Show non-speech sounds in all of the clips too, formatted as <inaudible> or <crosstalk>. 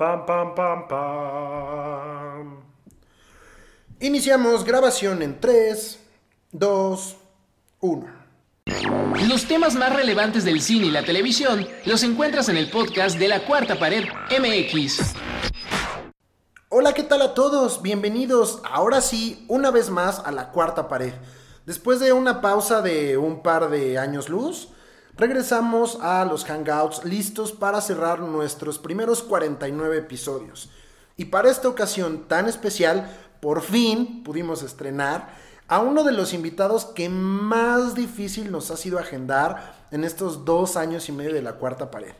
Pam, pam, pam, pam. Iniciamos grabación en 3, 2, 1. Los temas más relevantes del cine y la televisión los encuentras en el podcast de la Cuarta Pared MX. Hola, ¿qué tal a todos? Bienvenidos ahora sí, una vez más a la Cuarta Pared. Después de una pausa de un par de años luz, regresamos a los Hangouts listos para cerrar nuestros primeros 49 episodios. Y para esta ocasión tan especial, por fin pudimos estrenar a uno de los invitados que más difícil nos ha sido agendar en estos dos años y medio de la cuarta pared.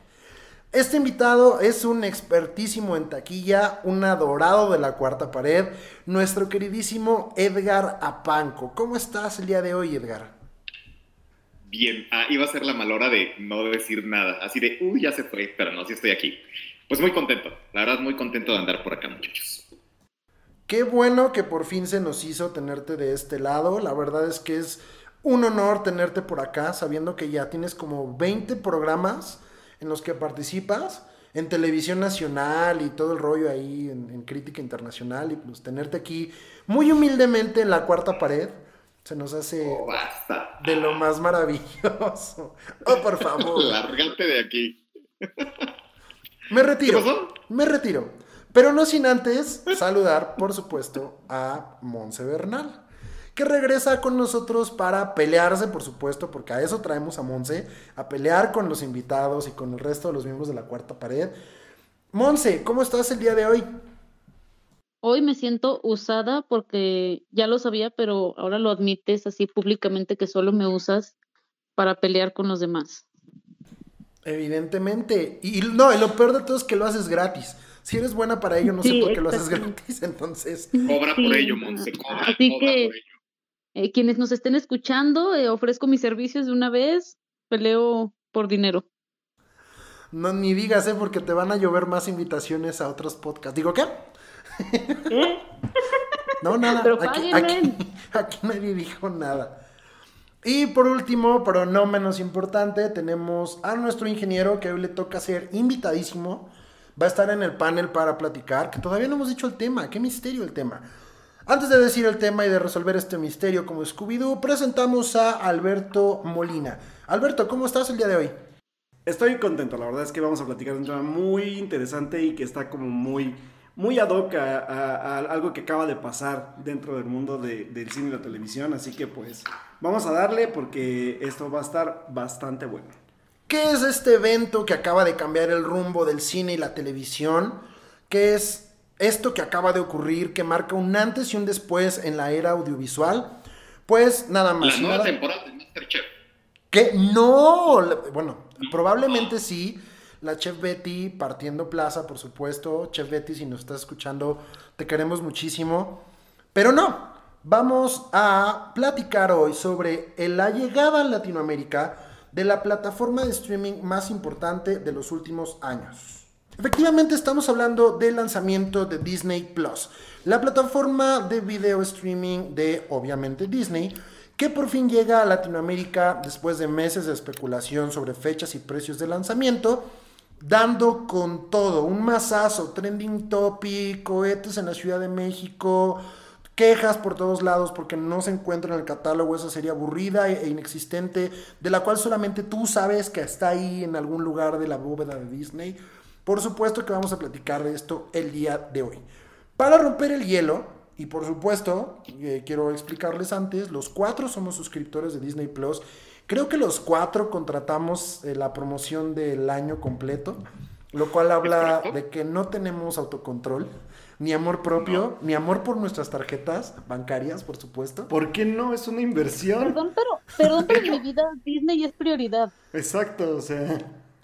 Este invitado es un expertísimo en taquilla, un adorado de la cuarta pared, nuestro queridísimo Edgar Apanco. ¿Cómo estás el día de hoy, Edgar? Bien, ah, iba a ser la malora de no decir nada, así de, uy, ya se fue, pero no, sí estoy aquí. Pues muy contento, la verdad muy contento de andar por acá, muchachos. Qué bueno que por fin se nos hizo tenerte de este lado. La verdad es que es un honor tenerte por acá, sabiendo que ya tienes como 20 programas en los que participas en televisión nacional y todo el rollo ahí en, crítica internacional y pues tenerte aquí muy humildemente en la cuarta pared se nos hace oh, de lo más maravilloso. <laughs> Oh, por favor. Lárgate de aquí. Me retiro. Me retiro. Pero no sin antes saludar, por supuesto, a Monse Bernal, que regresa con nosotros para pelearse, por supuesto, porque a eso traemos a Monse, a pelear con los invitados y con el resto de los miembros de la cuarta pared. Monse, ¿cómo estás el día de hoy? Hoy me siento usada porque ya lo sabía, pero ahora lo admites así públicamente que solo me usas para pelear con los demás. Evidentemente. Y no, y lo peor de todo es que lo haces gratis si eres buena para ello, no sé por qué lo haces gratis, <laughs> entonces. Cobra por ello, Monse, cobra, Así que, eh, quienes nos estén escuchando, eh, ofrezco mis servicios de una vez, peleo por dinero. No, ni digas, ¿eh? Porque te van a llover más invitaciones a otros podcasts. ¿Digo qué? ¿Qué? <laughs> No, nada. Aquí, aquí, aquí nadie dijo nada. Y por último, pero no menos importante, tenemos a nuestro ingeniero que hoy le toca ser invitadísimo va a estar en el panel para platicar, que todavía no hemos dicho el tema, qué misterio el tema. Antes de decir el tema y de resolver este misterio como Scooby-Doo, presentamos a Alberto Molina. Alberto, ¿cómo estás el día de hoy? Estoy contento, la verdad es que vamos a platicar de un tema muy interesante y que está como muy, muy ad hoc a, algo que acaba de pasar dentro del mundo del cine y la televisión, así que pues vamos a darle porque esto va a estar bastante bueno. ¿Qué es este evento que acaba de cambiar el rumbo del cine y la televisión? ¿Qué es esto que acaba de ocurrir que marca un antes y un después en la era audiovisual? Pues nada más. La nueva temporada de Masterchef. ¿Qué? No. Bueno, probablemente sí. La Chef Betty partiendo plaza, por supuesto. Chef Betty, si nos estás escuchando, te queremos muchísimo. Pero no. Vamos a platicar hoy sobre la llegada a Latinoamérica de la plataforma de streaming más importante de los últimos años. Efectivamente estamos hablando del lanzamiento de Disney Plus, la plataforma de video streaming de obviamente Disney, que por fin llega a Latinoamérica después de meses de especulación sobre fechas y precios de lanzamiento, dando con todo, un masazo, trending topic, cohetes en la Ciudad de México, quejas por todos lados porque no se encuentra en el catálogo esa serie aburrida e inexistente, de la cual solamente tú sabes que está ahí en algún lugar de la bóveda de Disney. Por supuesto que vamos a platicar de esto el día de hoy. Para romper el hielo, y por supuesto, eh, quiero explicarles antes, los cuatro somos suscriptores de Disney Plus. Creo que los cuatro contratamos eh, la promoción del año completo, lo cual habla de que no tenemos autocontrol ni amor propio, ni amor por nuestras tarjetas bancarias, por supuesto. ¿Por qué no? Es una inversión. Perdón, pero, perdón, pero en <laughs> mi vida Disney es prioridad. Exacto, o sea.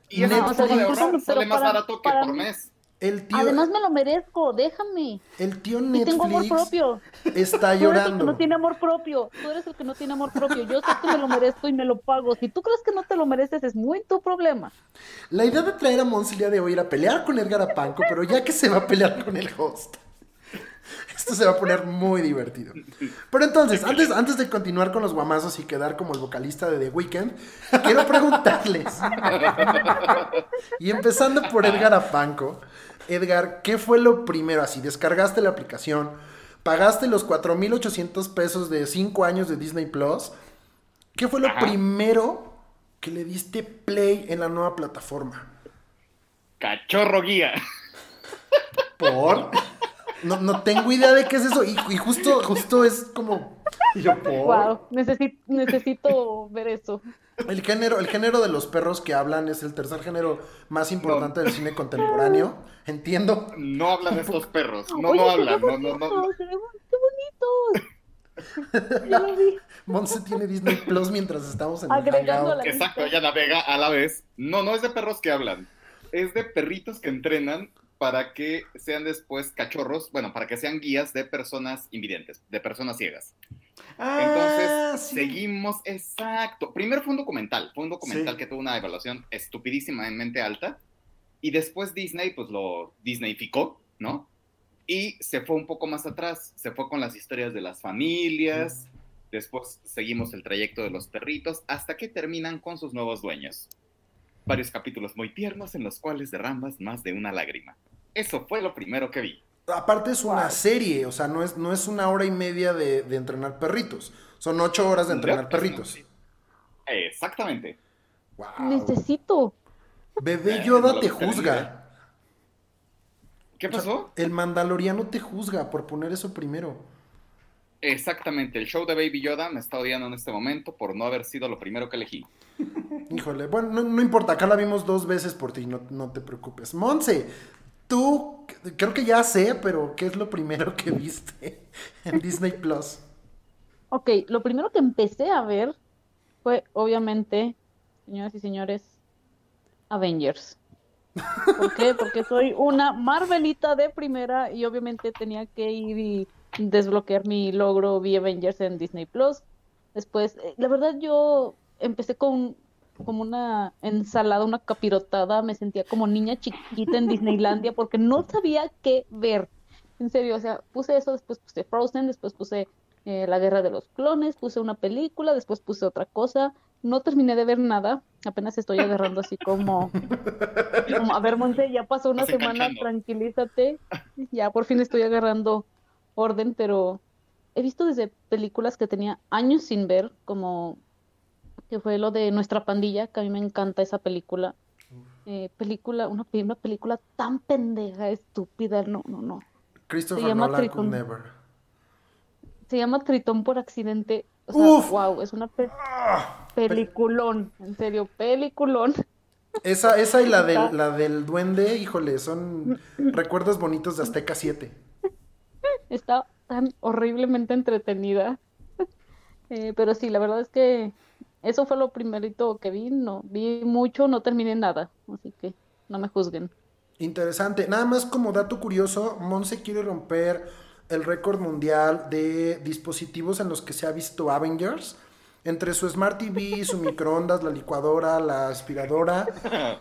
Y es no, o sea, de sale más barato que por mes. Además me lo merezco, déjame. El tío Netflix tengo amor propio. está llorando. <laughs> Tú eres el que no tiene amor propio. Tú eres el que no tiene amor propio. Yo sé que me lo merezco y me lo pago. Si tú crees que no te lo mereces, es muy tu problema. La idea de traer a Monsi el día de hoy era pelear con Edgar Apanco, pero ya que se va a pelear con el host. Esto se va a poner muy divertido. Pero entonces, antes, antes de continuar con los guamazos y quedar como el vocalista de The Weeknd, quiero preguntarles. y empezando por Edgar Apanco, Edgar, ¿qué fue lo primero? Así, descargaste la aplicación, pagaste los 4.800 pesos de 5 años de Disney Plus. ¿Qué fue lo Ajá. primero que le diste play en la nueva plataforma? Cachorro guía. ¿Por? No, no tengo idea de qué es eso. Y, y justo, justo es como Y yo, por. Wow, necesito, necesito ver eso. el género, el género de los perros que hablan es el tercer género más importante del cine contemporáneo. Entiendo. No hablan estos perros. No, Oye, no qué hablan. No, no, no. bonitos, ¡Qué bonitos! Ya lo vi. Monse tiene Disney Plus mientras estamos en el la- Exacto, ella navega a la vez. No, no es de perros que hablan. Es de perritos que entrenan para que sean después cachorros, bueno, para que sean guías de personas invidentes, de personas ciegas. Ah, Entonces, sí. seguimos, exacto. Primero fue un documental, fue un documental Sí. que tuvo una evaluación estupidísimamente alta. Y después Disney, pues lo Disneyficó, ¿no? Y se fue un poco más atrás, se fue con las historias de las familias. Después seguimos el trayecto de los perritos hasta que terminan con sus nuevos dueños. Varios capítulos muy tiernos en los cuales derramas más de una lágrima. Eso fue lo primero que vi. Aparte es una serie, o sea, no es, no es una hora y media de, de entrenar perritos. Son ocho horas de entrenar No, perritos. Exactamente. Wow. Necesito. Bebé Eh, Yoda te juzga. ¿Qué pasó? El Mandaloriano te juzga por poner eso primero. Exactamente, el show de Baby Yoda me está odiando en este momento por no haber sido lo primero que elegí. <laughs> Híjole, bueno, no, no importa, acá la vimos dos veces por ti, no, no te preocupes. Monse, tú, creo que ya sé, pero ¿qué es lo primero que viste en Disney Plus? Ok, lo primero que empecé a ver fue, obviamente, señoras y señores, Avengers. ¿Por qué? Porque soy una Marvelita de primera y obviamente tenía que ir y desbloquear mi logro vi Avengers en Disney Plus. Después, eh, la verdad yo empecé con como una ensalada, una capirotada, me sentía como niña chiquita en Disneylandia porque no sabía qué ver. En serio, o sea, puse eso, después puse Frozen, después puse eh, La Guerra de los Clones, puse una película, después puse otra cosa. No terminé de ver nada, apenas estoy agarrando así como, como, a ver, Monse, ya pasó una semana, tranquilízate. Ya por fin estoy agarrando orden, pero he visto desde películas que tenía años sin ver, como que fue lo de Nuestra Pandilla, que a mí me encanta esa película. Eh, película, una, una película tan pendeja, estúpida, no, no, no. Christopher Se llama Nolan Tritón. never. Se llama Tritón por accidente. O sea, Uf. wow, es una pe- Ah, peliculón, en serio, peliculón. esa, esa y la del, la del duende, híjole, son recuerdos bonitos de Azteca 7. Está tan horriblemente entretenida. <laughs> Eh, pero sí, la verdad es que eso fue lo primerito que vi. No vi mucho, no terminé nada. Así que no me juzguen. Interesante. Nada más como dato curioso, Monse quiere romper el récord mundial de dispositivos en los que se ha visto Avengers. Entre su Smart TV, su microondas, la licuadora, la aspiradora <laughs>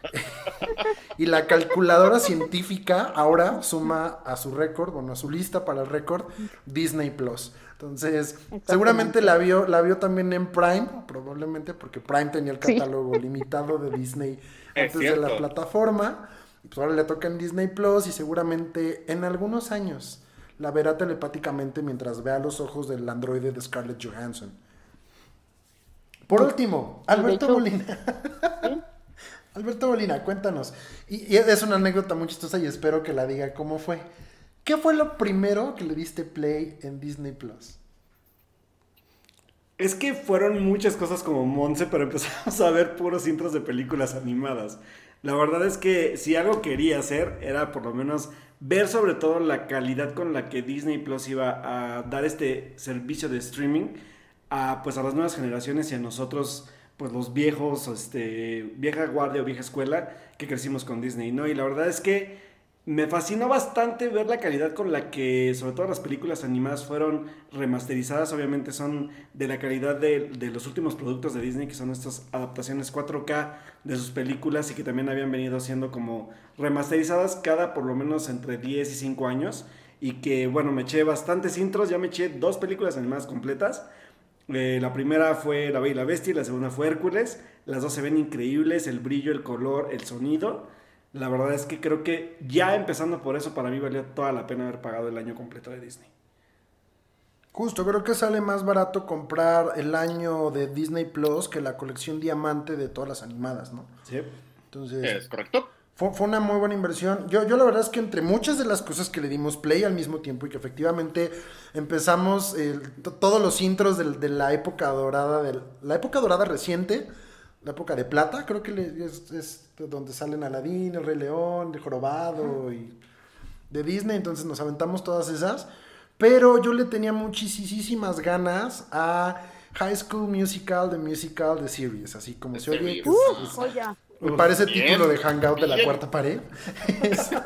y la calculadora científica, ahora suma a su récord, bueno, a su lista para el récord, Disney Plus. Entonces, seguramente la vio, la vio también en Prime, probablemente porque Prime tenía el Sí. catálogo limitado de Disney Es antes de la plataforma. Y Pues ahora le toca en Disney Plus y seguramente en algunos años la verá telepáticamente mientras vea los ojos del androide de Scarlett Johansson. Por último, Alberto hecho- Molina. <laughs> ¿Sí? <laughs> Alberto Molina, cuéntanos. Y, y es una anécdota muy chistosa y espero que la diga cómo fue. ¿Qué fue lo primero que le diste play en Disney Plus? Es que fueron muchas cosas como Monse, pero empezamos a ver puros intros de películas animadas. La verdad es que si algo quería hacer era por lo menos ver sobre todo la calidad con la que Disney Plus iba a dar este servicio de streaming a pues a las nuevas generaciones y a nosotros pues los viejos, este, vieja guardia o vieja escuela que crecimos con Disney, ¿no? Y la verdad es que me fascinó bastante ver la calidad con la que, sobre todo las películas animadas, fueron remasterizadas. Obviamente son de la calidad de, de los últimos productos de Disney, que son estas adaptaciones 4K de sus películas y que también habían venido siendo como remasterizadas cada por lo menos entre 10 y 5 años. Y que, bueno, me eché bastantes intros, ya me eché dos películas animadas completas. Eh, la primera fue La Bella y la Bestia y la segunda fue Hércules. Las dos se ven increíbles, el brillo, el color, el sonido. La verdad es que creo que ya empezando por eso, para mí valía toda la pena haber pagado el año completo de Disney. Justo, creo que sale más barato comprar el año de Disney Plus que la colección diamante de todas las animadas, ¿no? Sí. Entonces, Es correcto. Fue, fue una muy buena inversión. Yo, yo la verdad es que entre muchas de las cosas que le dimos play al mismo tiempo y que efectivamente empezamos todos los intros de, la época dorada, del- la época dorada reciente, la época de plata, creo que le- es, es donde salen Aladdin, El Rey León, El Jorobado y de Disney, entonces nos aventamos todas esas. Pero yo le tenía muchísimas ganas a High School Musical, The Musical, The Series, así como The se oye. Uh. Me parece Bien. título de Hangout de la Bien. cuarta pared. <laughs> Este,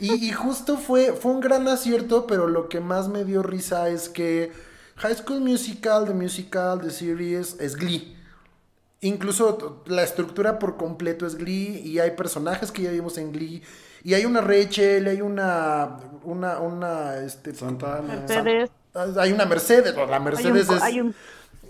y, y justo fue, fue un gran acierto, pero lo que más me dio risa es que High School Musical, The Musical, The Series es Glee. Incluso la estructura por completo es Glee y hay personajes que ya vimos en Glee. Y hay una Rachel, hay una, una, una, este, Santa Ana. Mercedes. hay una Mercedes, la Hay un, Mercedes es, hay un-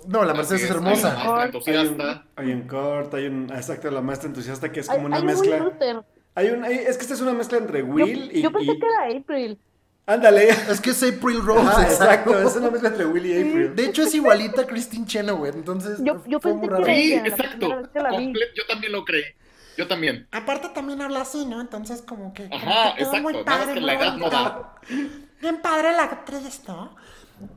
no, la Mercedes es Hay una hermosa. Hay un, entusiasta. hay un Kurt, hay un. Exacto, la maestra entusiasta que es hay- como una hay un Will mezcla. Hay un, hay- es que esta es una mezcla entre Yo, Will y. yo pensé y- que era April. Ándale. Es que es April Rose, <laughs> Ajá, exacto. es una mezcla entre Will y April. De hecho, es igualita a Christine Chenoweth, entonces Yo- yo fue pensé muy que Sí, exacto. Yo también lo creí. Yo también. Aparte también habla así, ¿no? Entonces como que... como Ajá, que exacto. muy Nada más padre, que la edad no da. Bien padre la actriz, ¿no?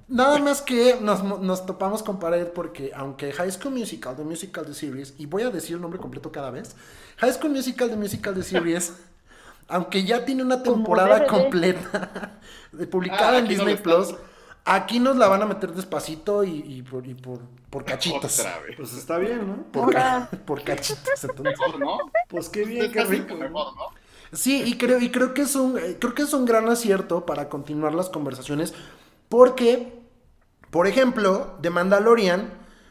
Nada más que nos, nos topamos con pared porque aunque High School Musical, The Musical, The Series, y voy a decir el nombre completo cada vez, High School Musical, The Musical, The Series, <laughs> aunque ya tiene una temporada completa <laughs> de- publicada Ah, en no Disney. Plus, aquí nos la van a meter despacito y, y por, y por, por <laughs> cachitos. Otra vez. Pues está bien, ¿no? Por, ca- por cachitos, entonces. Mejor, ¿no? Pues qué bien, qué rico. que mejor, ¿no? Sí, y creo, y creo que es un, eh, creo que es un gran acierto para continuar las conversaciones. Porque, por ejemplo, The Mandalorian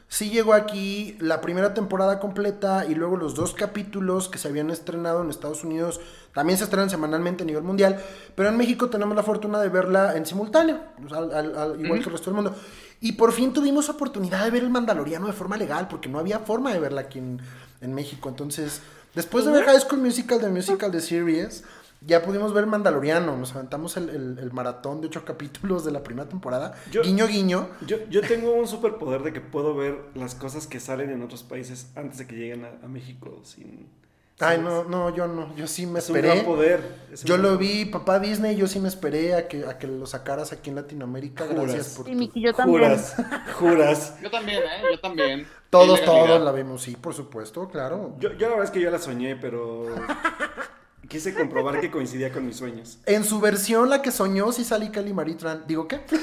sí llegó aquí la primera temporada completa y luego los dos capítulos que se habían estrenado en Estados Unidos también se estrenan semanalmente a nivel mundial. Pero en México tenemos la fortuna de verla en simultáneo, al- igual que el resto del mundo. Y por fin tuvimos oportunidad de ver el Mandaloriano de forma legal, porque no había forma de verla aquí en, en México. Entonces, después de ver High School Musical, The Musical, The Series, ya pudimos ver Mandaloriano. Nos aventamos el, el- el maratón de ocho capítulos de la primera temporada. Yo- guiño, guiño. Yo, yo tengo un superpoder de que puedo ver las cosas que salen en otros países antes de que lleguen a, a México sin... Ay, sin- no, no, yo no. Yo sí me Es un esperé. gran poder. es un Yo gran lo poder. vi, papá Disney, yo sí me esperé a que, a que lo sacaras aquí en Latinoamérica. Juras. Gracias por Sí, tu- Miki, yo también. Juras, juras. <laughs> Yo también, ¿eh? Yo también. Todos, todos la vemos, sí, por supuesto, claro. Yo, yo la verdad es que yo la soñé, pero <laughs> quise comprobar que coincidía con mis sueños. En su versión, la que soñó, sí salí Kelly Maritran. ¿Digo qué? <laughs>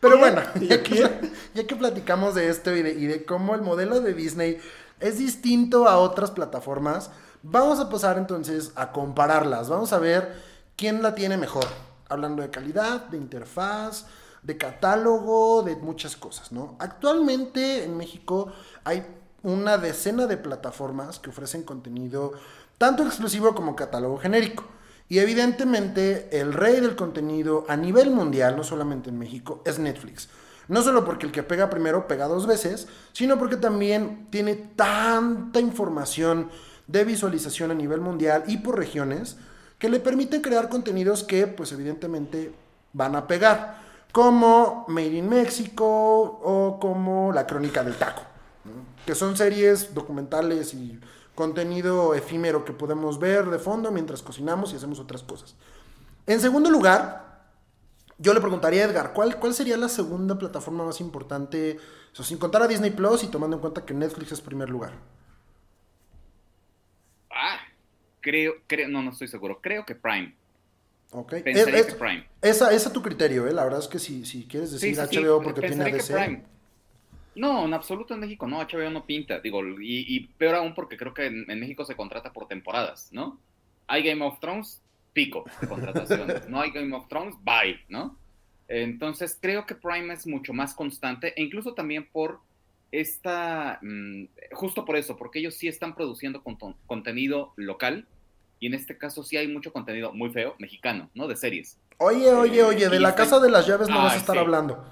Pero bueno, ya que, ya que platicamos de esto y de, y de cómo el modelo de Disney es distinto a otras plataformas, vamos a pasar entonces a compararlas. Vamos a ver quién la tiene mejor. Hablando de calidad, de interfaz, de catálogo, de muchas cosas, ¿no? Actualmente en México hay una decena de plataformas que ofrecen contenido tanto exclusivo como catálogo genérico. Y evidentemente el rey del contenido a nivel mundial, no solamente en México, es Netflix. No solo porque el que pega primero pega dos veces, sino porque también tiene tanta información de visualización a nivel mundial y por regiones que le permiten crear contenidos que pues evidentemente van a pegar, como Made in Mexico o como La Crónica del Taco. Que son series documentales y contenido efímero que podemos ver de fondo mientras cocinamos y hacemos otras cosas. En segundo lugar, yo le preguntaría a Edgar, ¿cuál, ¿cuál sería la segunda plataforma más importante, o sea, sin contar a Disney Plus y tomando en cuenta que Netflix es primer lugar? Ah, creo, creo, no, no estoy seguro. Creo que Prime. ¿Ok? Es- que es- Prime. Esa, esa es tu criterio, ¿eh? La verdad es que si, si quieres decir Sí, sí, sí, HBO porque tiene ADC. Prime. No, en absoluto en México no, HBO no pinta, digo, y, y peor aún porque creo que en, en México se contrata por temporadas, ¿no? Hay Game of Thrones, pico de contrataciones, no hay Game of Thrones, bye, ¿no? Entonces creo que Prime es mucho más constante e incluso también por esta, mm, justo por eso, porque ellos sí están produciendo contenido local y en este caso sí hay mucho contenido muy feo, mexicano, ¿no? De series. Oye, oye, oye, de la Casa de las Llaves no vas a estar sí. hablando.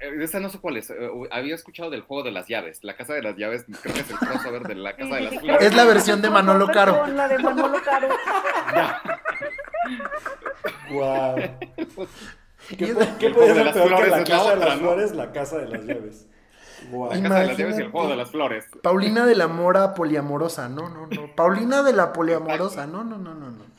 Eh, esa no sé cuál es. eh, Había escuchado del juego de las llaves. La casa de las llaves, creo que es el crossover de la casa de las flores. Es la versión de Manolo Caro. Con la de Manolo Caro. Wow. <laughs> ¿Qué, puede juego de ser las peor que flores la casa de las ¿no? flores? La casa de las llaves. Wow. La casa de las llaves y el juego de las flores. Paulina de la Mora poliamorosa, no, no, no. Paulina de la poliamorosa, no, no, no, no, no.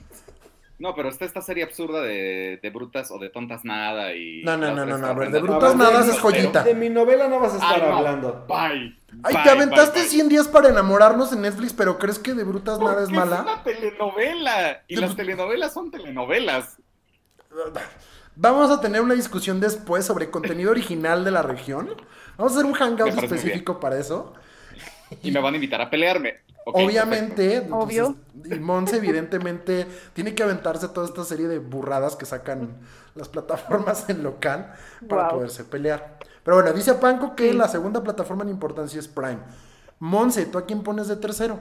No, pero está esta serie absurda de, de brutas o de tontas nada y... No, no, no, no, no, a ver, aprendan- de brutas nada es joyita. De mi novela no vas a estar Ay, no. hablando. Bye. Ay, Bye, te aventaste bye, bye. 100 días para enamorarnos en Netflix, pero ¿crees que de brutas nada es mala? Es una telenovela. Y De- las telenovelas son telenovelas. Vamos a tener una discusión después sobre contenido original de la región. Vamos a hacer un hangout específico para eso. Y me van a invitar a pelearme. Obviamente, Obvio. entonces, y Monse evidentemente tiene que aventarse toda esta serie de burradas que sacan las plataformas en local para Wow. poderse pelear. Pero bueno, dice Panco que Sí. la segunda plataforma en importancia es Prime. Monse, ¿tú a quién pones de tercero?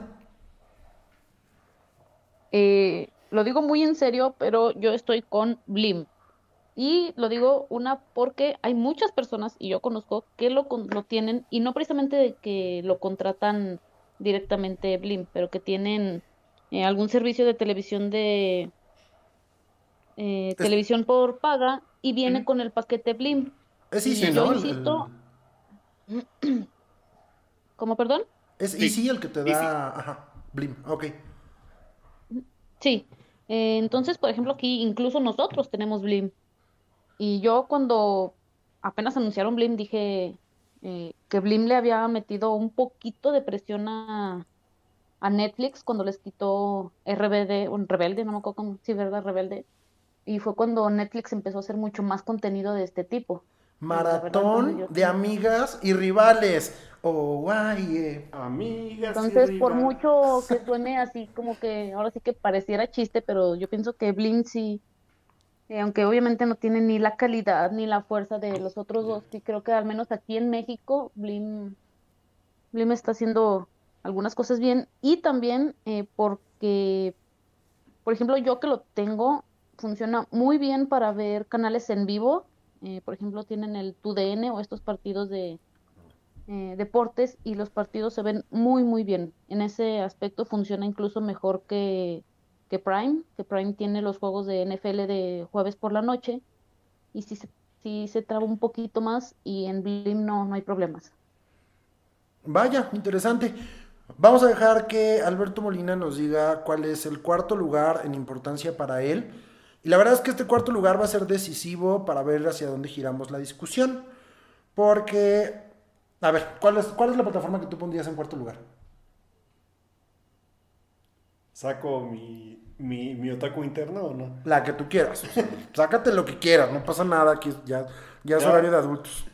Eh, lo digo muy en serio, pero yo estoy con Blim. Y lo digo una porque hay muchas personas, y yo conozco, que lo, con- lo tienen, y no precisamente de que lo contratan directamente Blim, pero que tienen eh, algún servicio de televisión de eh, televisión por paga y viene con el paquete Blim. Es Y Easy, yo insisto- el- <clears throat> ¿Cómo, perdón? es Sí. Easy el que te Easy. da... Ajá, Blim, ok. Sí, eh, entonces, por ejemplo, aquí incluso nosotros tenemos Blim. Y yo cuando apenas anunciaron Blim dije eh, que Blim le había metido un poquito de presión a, a Netflix cuando les quitó RBD, o Rebelde, no me acuerdo cómo, sí, ¿verdad? Rebelde. Y fue cuando Netflix empezó a hacer mucho más contenido de este tipo. Maratón de amigas y rivales. Oh, guay. eh. Amigas. y Entonces, por rivales. mucho que suene así como que ahora sí que pareciera chiste, pero yo pienso que Blim sí, eh, aunque obviamente no tiene ni la calidad ni la fuerza de los otros dos, sí creo que al menos aquí en México Blim, Blim está haciendo algunas cosas bien y también eh, porque, por ejemplo, yo que lo tengo, funciona muy bien para ver canales en vivo. eh, por ejemplo, tienen el TUDN o estos partidos de deportes y los partidos se ven muy, muy bien. En ese aspecto funciona incluso mejor que, que Prime, que Prime tiene los juegos de NFL de jueves por la noche y sí se, sí se traba un poquito más y en Blim no, no hay problemas. Vaya, interesante. Vamos a dejar que Alberto Molina nos diga cuál es el cuarto lugar en importancia para él. Y la verdad es que este cuarto lugar va a ser decisivo para ver hacia dónde giramos la discusión. Porque, a ver, ¿cuál es, cuál es la plataforma que tú pondrías en cuarto lugar? ¿Saco mi, mi, mi otaku interno o no? La que tú quieras. o sea, <laughs> sácate lo que quieras, no pasa nada, aquí ya, ya es Ya. horario de adultos.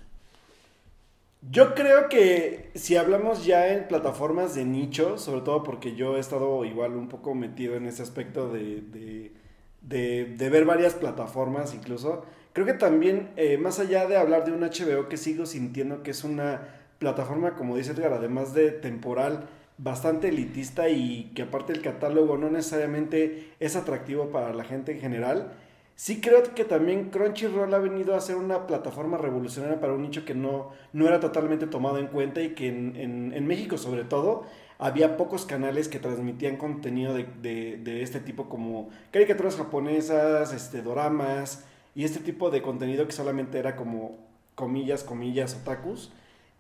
Yo creo que si hablamos ya en plataformas de nicho, sobre todo porque yo he estado igual un poco metido en ese aspecto de, de, de- de ver varias plataformas incluso, creo que también, eh, más allá de hablar de un HBO que sigo sintiendo que es una plataforma, como dice Edgar, además de temporal, bastante elitista y que aparte el catálogo no necesariamente es atractivo para la gente en general, Sí creo que también Crunchyroll ha venido a ser una plataforma revolucionaria para un nicho que no, no era totalmente tomado en cuenta y que en, en- México sobre todo había pocos canales que transmitían contenido de, de- de este tipo como caricaturas japonesas, este, doramas y este tipo de contenido que solamente era como comillas, comillas, otakus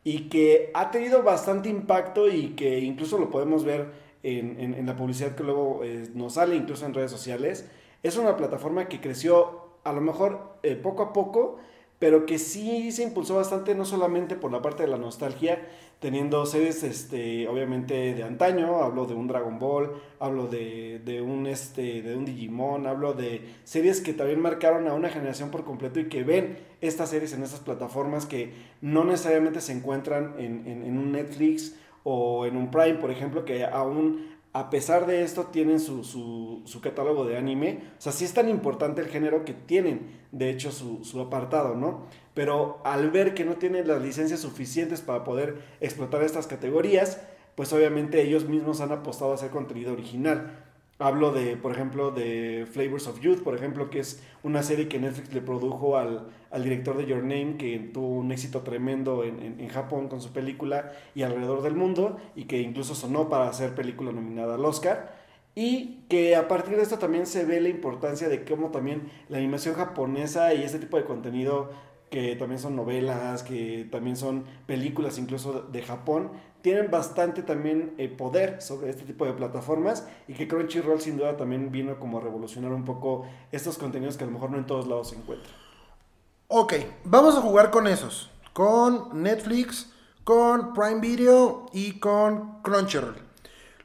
y que ha tenido bastante impacto y que incluso lo podemos ver en, en- la publicidad que luego eh, nos sale incluso en redes sociales. Es una plataforma que creció a lo mejor eh, poco a poco, pero que sí se impulsó bastante, no solamente por la parte de la nostalgia, teniendo series, este, obviamente, de antaño, hablo de un Dragon Ball, hablo de, de un, este, de un Digimon, hablo de series que también marcaron a una generación por completo y que ven estas series en estas plataformas que no necesariamente se encuentran en, en- en un Netflix o en un Prime, por ejemplo, que aún a pesar de esto tienen su, su, su catálogo de anime. O sea, sí es tan importante el género que tienen, de hecho, su, su apartado, ¿no? Pero al ver que no tienen las licencias suficientes para poder explotar estas categorías, pues obviamente ellos mismos han apostado a hacer contenido original. Hablo de, por ejemplo, de Flavors of Youth, por ejemplo, que es una serie que Netflix le produjo al, al director de Your Name, que tuvo un éxito tremendo en, en, Japón con su película y alrededor del mundo, y que incluso sonó para ser película nominada al Oscar. Y que a partir de esto también se ve la importancia de cómo también la animación japonesa y este tipo de contenido que también son novelas, que también son películas incluso de Japón, tienen bastante también eh, poder sobre este tipo de plataformas y que Crunchyroll sin duda también vino como a revolucionar un poco estos contenidos que a lo mejor no en todos lados se encuentran. Ok, vamos a jugar con esos, con Netflix, con Prime Video y con Crunchyroll.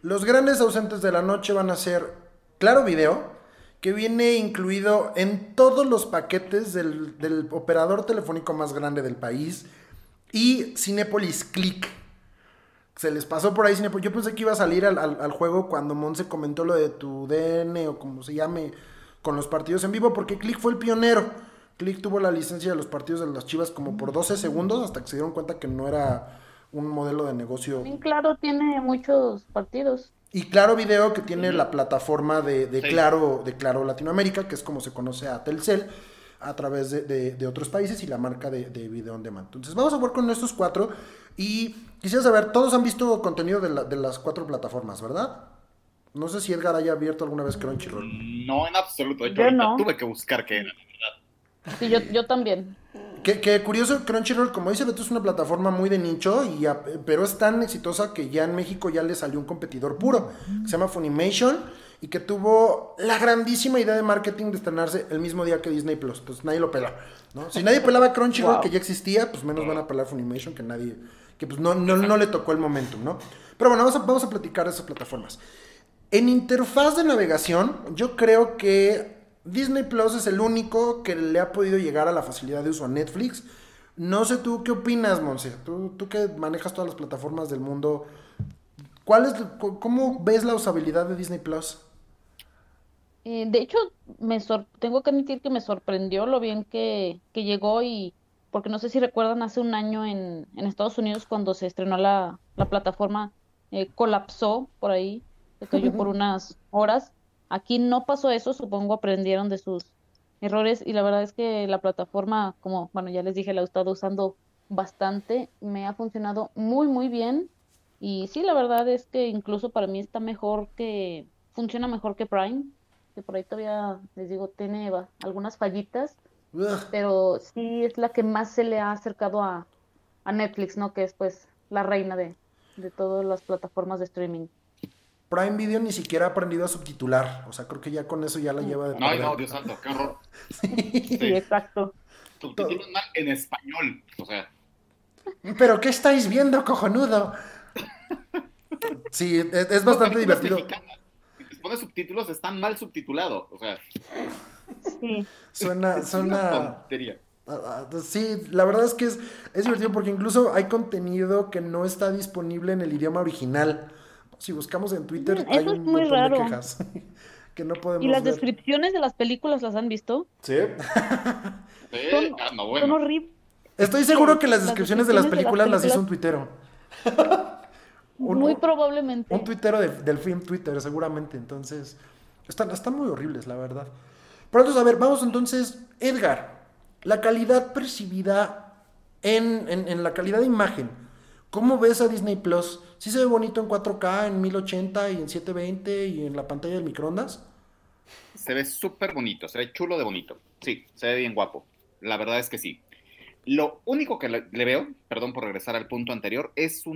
Los grandes ausentes de la noche van a ser Claro Video, que viene incluido en todos los paquetes del, del operador telefónico más grande del país, y Cinepolis Click. Se les pasó por ahí Cinepolis. Yo pensé que iba a salir al, al, al juego cuando Monse comentó lo de tu DN o como se llame con los partidos en vivo, porque Click fue el pionero. Click tuvo la licencia de los partidos de las Chivas como por 12 segundos hasta que se dieron cuenta que no era un modelo de negocio. Claro, tiene muchos partidos. Y Claro Video, que tiene la plataforma de, de sí. Claro, de Claro Latinoamérica, que es como se conoce a Telcel, a través de, de, de otros países y la marca de, Video On Demand. Entonces, vamos a ver con estos cuatro. Y quisiera saber, todos han visto contenido de, la, de las cuatro plataformas, ¿verdad? No sé si Edgar haya abierto alguna vez Crunchyroll. No, en absoluto. De yo no. tuve que buscar qué era. Sí, yo, yo también. Que, que, curioso, Crunchyroll, como dice Beto, es una plataforma muy de nicho, y a, pero es tan exitosa que ya en México ya le salió un competidor puro, que se llama Funimation, y que tuvo la grandísima idea de marketing de estrenarse el mismo día que Disney Plus. Pues nadie lo pela, ¿no? Si nadie pelaba Crunchyroll, wow. que ya existía, pues menos van a pelar Funimation, que nadie, que pues no, no, no le tocó el momentum, ¿no? Pero bueno, vamos a, vamos a platicar de esas plataformas. En interfaz de navegación, yo creo que Disney Plus es el único que le ha podido llegar a la facilidad de uso a Netflix. No sé tú qué opinas, Monse. Tú, tú que manejas todas las plataformas del mundo. ¿Cuál es, ¿Cómo ves la usabilidad de Disney Plus? Eh, de hecho, me tengo que admitir que me sorprendió lo bien que, que, llegó y porque no sé si recuerdan hace un año en, en Estados Unidos cuando se estrenó la, la plataforma, eh, colapsó por ahí, se cayó por unas horas. Aquí no pasó eso, supongo aprendieron de sus errores y la verdad es que la plataforma, como bueno, ya les dije, la he estado usando bastante, me ha funcionado muy muy bien y sí, la verdad es que incluso para mí está mejor que funciona mejor que Prime, que por ahí todavía les digo tiene algunas fallitas, Ugh. pero sí es la que más se le ha acercado a, a Netflix, ¿no? Que es pues la reina de, de todas las plataformas de streaming. Prime Video ni siquiera ha aprendido a subtitular. O sea, creo que ya con eso ya la lleva de. No, no, Dios santo, qué horror. <laughs> sí. sí, exacto. Subtitulan mal en español. O sea. ¿Pero qué estáis viendo, cojonudo? Sí, es, es bastante divertido. Pones subtítulos, están mal subtitulados. O sea. Sí. Suena. suena... Sí, la verdad es que es, es divertido porque incluso hay contenido que no está disponible en el idioma original. Si buscamos en Twitter, Eso hay un es muy montón raro. de quejas <laughs> que no podemos ¿Y las ver. descripciones de las películas las han visto? Sí. <laughs> Sí, Son, ah, no, son bueno. horribles. Estoy seguro que las descripciones de las descripciones de las películas las hizo un tuitero. <laughs> Un- Muy probablemente. Un tuitero de- del film Twitter, seguramente. Entonces, están, están muy horribles, la verdad. Pero entonces, a ver, vamos entonces, Edgar, la calidad percibida en, en- en la calidad de imagen. ¿Cómo ves a Disney Plus? ¿Sí se ve bonito en 4K, en 1080 y en 720 y en la pantalla del microondas? Se ve súper bonito, se ve chulo de bonito. Sí, se ve bien guapo. La verdad es que sí. Lo único que le, le veo, perdón por regresar al punto anterior, es su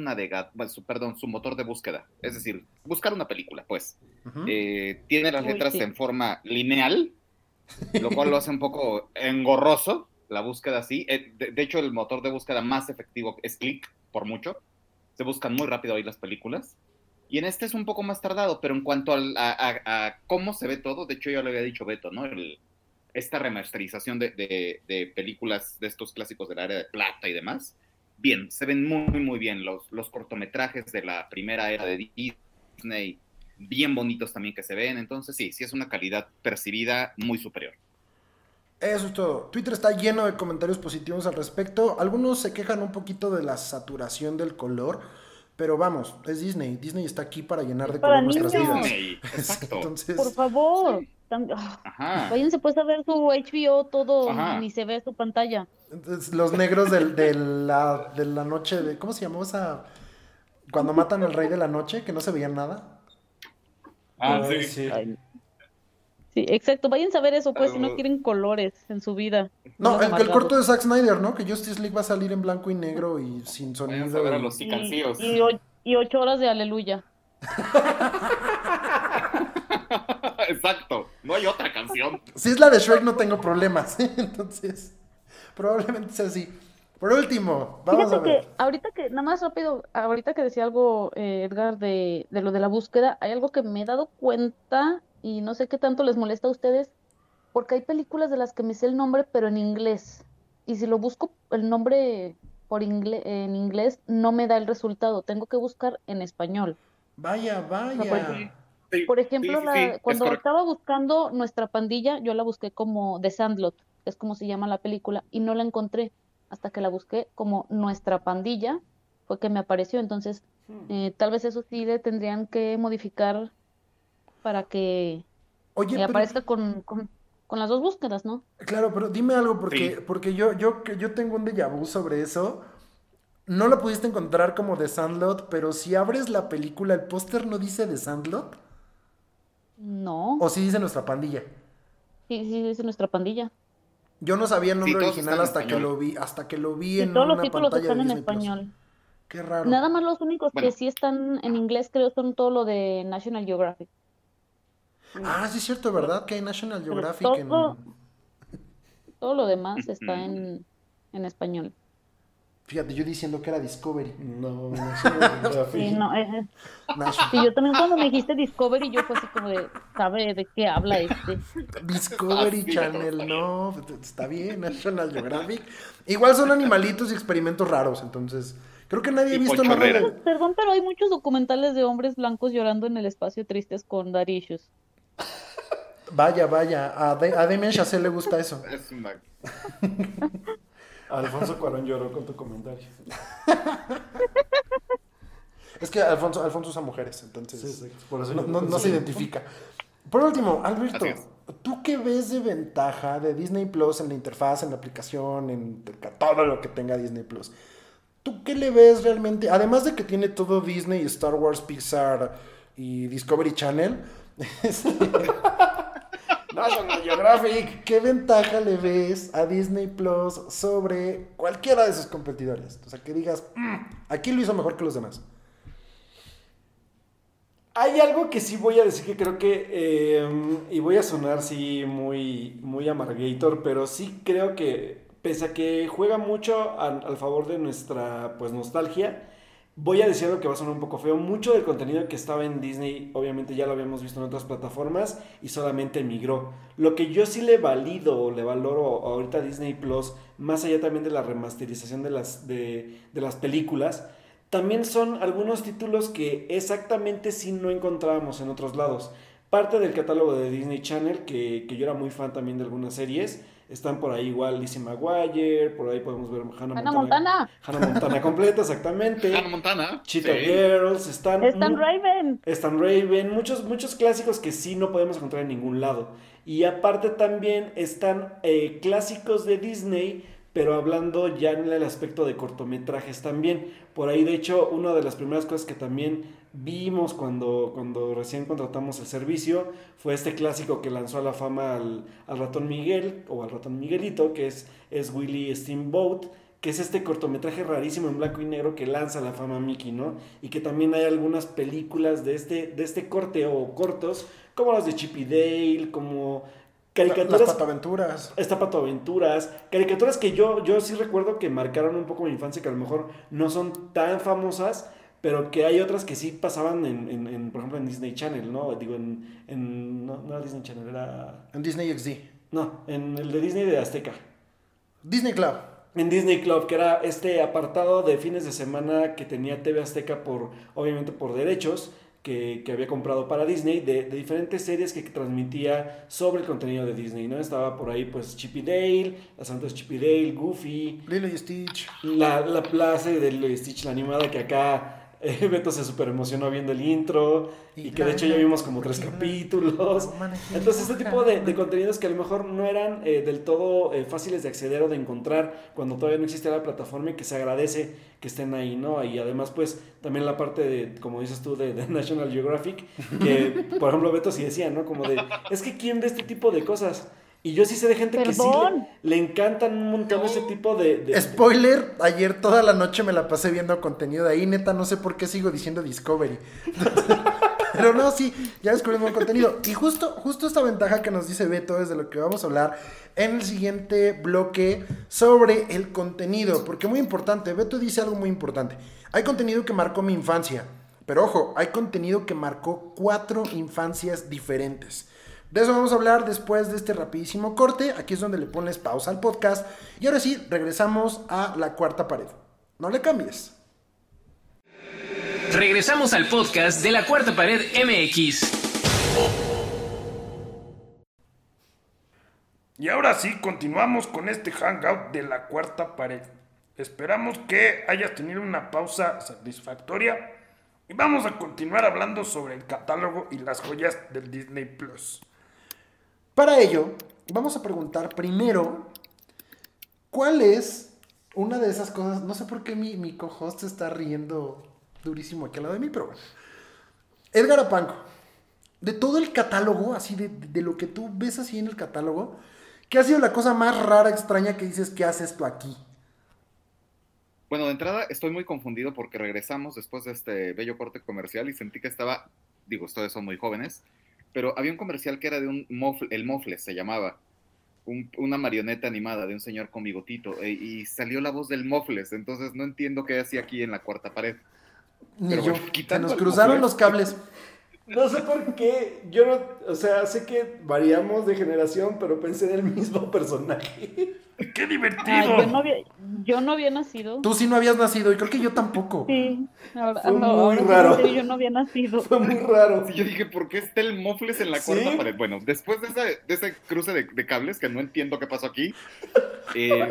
su, perdón, su motor de búsqueda. Es decir, buscar una película, pues. Eh, tiene las Uy, letras sí. en forma lineal, lo cual lo hace un poco engorroso, la búsqueda así. Eh, de, de hecho, el motor de búsqueda más efectivo es Click, por mucho. Se buscan muy rápido ahí las películas. Y en este es un poco más tardado, pero en cuanto a, a- a cómo se ve todo, de hecho ya lo había dicho Beto, ¿no? El- esta remasterización de, de- de películas de estos clásicos del área de plata y demás, bien, se ven muy, muy bien. Los, los cortometrajes de la primera era de Disney, bien bonitos también que se ven. Entonces sí, sí es una calidad percibida muy superior. Eso es todo. Twitter está lleno de comentarios positivos al respecto. Algunos se quejan un poquito de la saturación del color. Pero vamos, es Disney. Disney está aquí para llenar de Para color nuestras niños. vidas. Disney, <laughs> exacto. Entonces, Por favor. Tam- ah, Ajá. Váyanse pues a ver su HBO, todo, Ajá. ni se ve su pantalla. entonces, los negros del- de, la, de la noche, de, ¿cómo se llamó esa? Cuando matan al rey de la noche, que no se veía nada. Ah, Ay, sí. Ay. Sí, exacto. Váyanse a ver eso, pues, si no quieren colores en su vida. No, el, el corto de Zack Snyder, ¿no? Que Justice League va a salir en blanco y negro y sin Vayan sonido. a ver a y- los Y, cicancillos. y, o- y ocho horas de aleluya. <laughs> Exacto. No hay otra canción. Si es la de Shrek no tengo problemas. <laughs> Entonces, probablemente sea así. Por último, vamos Fíjate a ver. que ahorita que, nada más rápido, ahorita que decía algo eh, Edgar de, de lo de la búsqueda, hay algo que me he dado cuenta y no sé qué tanto les molesta a ustedes, porque hay películas de las que me sé el nombre, pero en inglés. Y si lo busco el nombre por ingle- en inglés, no me da el resultado. Tengo que buscar en español. Vaya, vaya. Sí, Por ejemplo, sí, sí, la- sí, cuando estaba buscando nuestra pandilla, yo la busqué como The Sandlot, que es como se llama la película, y no la encontré hasta que la busqué como Nuestra Pandilla, fue que me apareció. Entonces, eh, tal vez eso sí le tendrían que modificar para que Oye, eh, pero- aparezca con, con, con las dos búsquedas, ¿no? Claro, pero dime algo, porque, Sí. porque yo, yo, que yo tengo un déjà vu sobre eso. No lo pudiste encontrar como The Sandlot, pero si abres la película, ¿el póster no dice The Sandlot? No, ¿O sí dice nuestra pandilla? sí, sí, es Nuestra Pandilla. Yo no sabía el nombre original en hasta que lo vi, hasta que lo vi Sí, en todos los títulos están en español. Qué raro. Nada más los únicos Bueno. que sí están en inglés, creo, son todo lo de National Geographic. Ah, sí es cierto, ¿verdad? Que hay National Geographic en... todo- <laughs> Todo lo demás está en, en español. Fíjate, yo diciendo que era Discovery. No, no sé. <laughs> Sí, no, eh, Sí, yo también cuando me dijiste Discovery, yo fue así como de, ¿sabe de qué habla este? <laughs> Discovery Channel, no, está bien, National Geographic. Igual son animalitos y experimentos raros, entonces creo que nadie ha visto de... Perdón, pero hay muchos documentales de hombres blancos llorando en el espacio tristes con daddy issues. Vaya, vaya, a, De- a Damien Chazelle le gusta eso. Es una- <laughs> Alfonso Cuarón lloró con tu comentario. Es que Alfonso, Alfonso usa mujeres, entonces Sí, exacto, por eso no, yo- no- no se identifica. Por último, Alberto. ¿tú qué ves de ventaja de Disney Plus en la interfaz, en la aplicación, en todo lo que tenga Disney Plus? ¿Tú qué le ves realmente? Además de que tiene todo Disney, Star Wars, Pixar y Discovery Channel. <laughs> este, National Geographic. ¿Qué ventaja le ves a Disney Plus sobre cualquiera de sus competidores? O sea, que digas, "Mm, aquí lo hizo mejor que los demás. Hay algo que sí voy a decir que creo que, eh, y voy a sonar sí muy, muy amargator, pero sí creo que, pese a que juega mucho al, al favor de nuestra pues nostalgia, voy a decir algo que va a sonar un poco feo. Mucho del contenido que estaba en Disney, obviamente ya lo habíamos visto en otras plataformas y solamente migró. Lo que yo sí le valido o le valoro ahorita a Disney Plus, más allá también de la remasterización de las, de las películas, también son algunos títulos que exactamente sí no encontrábamos en otros lados. Parte del catálogo de Disney Channel, que, que yo era muy fan también de algunas series, están por ahí igual Lizzie McGuire, por ahí podemos ver Hannah, Hannah Montana, Hannah Montana completa, exactamente. Hannah Montana. Cheetah sí. Girls, están... Stan mu- Raven. Stan Raven, muchos, muchos clásicos que sí no podemos encontrar en ningún lado. Y aparte también están eh, clásicos de Disney, pero hablando ya en el aspecto de cortometrajes también. Por ahí, de hecho, una de las primeras cosas que también vimos cuando, cuando recién contratamos el servicio fue este clásico que lanzó a la fama al, al ratón Miguel, o al ratón Miguelito, que es, es Willy Steamboat que es este cortometraje rarísimo en blanco y negro que lanza a la fama a Mickey, ¿no? Y que también hay algunas películas de este, de este corte o cortos, como las de Chip y Dale, como Las caricaturas... patoaventuras. Esta Pato Aventuras, caricaturas que yo, yo sí recuerdo que marcaron un poco mi infancia, que a lo mejor no son tan famosas, pero que hay otras que sí pasaban en, en- en, por ejemplo, en Disney Channel, ¿no? Digo, en... en no, no era Disney Channel, era... En Disney XD. No, en el de Disney de Azteca. Disney Club. En Disney Club, que era este apartado de fines de semana que tenía TV Azteca por, obviamente por derechos, que, que había comprado para Disney, de, de diferentes series que transmitía sobre el contenido de Disney, ¿no? Estaba por ahí, pues, Chip y Dale, las santas Chip y Dale, Goofy, Lilo y Stitch. la, la, la serie de Lilo y Stitch, la animada, que acá eh, <laughs> Beto se super emocionó viendo el intro y que de hecho ya vimos como tres capítulos. Entonces este tipo de, de contenidos que a lo mejor no eran eh, del todo eh, fáciles de acceder o de encontrar cuando todavía no existía la plataforma y que se agradece que estén ahí, ¿no? Y además pues también la parte de, como dices tú, de, de <laughs> National Geographic, que por ejemplo Beto sí decía, ¿no? Como de, es que ¿quién ve este tipo de cosas? Y yo sí sé de gente que sí le, le encantan un montón ese tipo de... de- Spoiler, ayer toda la noche me la pasé viendo contenido de ahí, neta, no sé por qué sigo diciendo Discovery. <laughs> Pero no, sí, ya descubrimos buen contenido. Y justo, justo esta ventaja que nos dice Beto es de lo que vamos a hablar en el siguiente bloque sobre el contenido. Porque muy importante, Beto dice algo muy importante. Hay contenido que marcó mi infancia. Pero ojo, hay contenido que marcó cuatro infancias diferentes. De eso vamos a hablar después de este rapidísimo corte. Aquí es donde le pones pausa al podcast. Y ahora sí, regresamos a la cuarta pared. No le cambies. Regresamos al podcast de la Cuarta Pared MX. Y ahora sí, continuamos con este hangout de la cuarta pared. Esperamos que hayas tenido una pausa satisfactoria y vamos a continuar hablando sobre el catálogo y las joyas del Disney Plus. Para ello, vamos a preguntar primero, ¿cuál es una de esas cosas? No sé por qué mi, mi co-host está riendo durísimo aquí al lado de mí, pero bueno. Edgar Apanco, de todo el catálogo, así de, de lo que tú ves así en el catálogo, ¿qué ha sido la cosa más rara, extraña que dices que haces tú aquí? Bueno, de entrada estoy muy confundido porque regresamos después de este bello corte comercial y sentí que estaba, digo, ustedes son muy jóvenes, pero había un comercial que era de un mofle, el Mofles se llamaba, un- una marioneta animada de un señor con bigotito, e- y salió la voz del Mofles, entonces no entiendo qué hacía aquí en la cuarta pared. Ni Pero yo, bueno, se nos cruzaron mofle. los cables. No sé por qué, yo no, o sea, sé que variamos de generación, pero pensé en el mismo personaje. <laughs> ¡Qué Ay, divertido! yo, no había, yo no había nacido. Tú sí no habías nacido y creo que yo tampoco. Sí, ahora, Fue no, muy ahora raro. yo no había nacido. Fue muy raro. Sí, yo dije, ¿por qué está el Mofles en la ¿Sí? cuarta pared? Bueno, después de ese, de ese cruce de, de cables, que no entiendo qué pasó aquí, eh,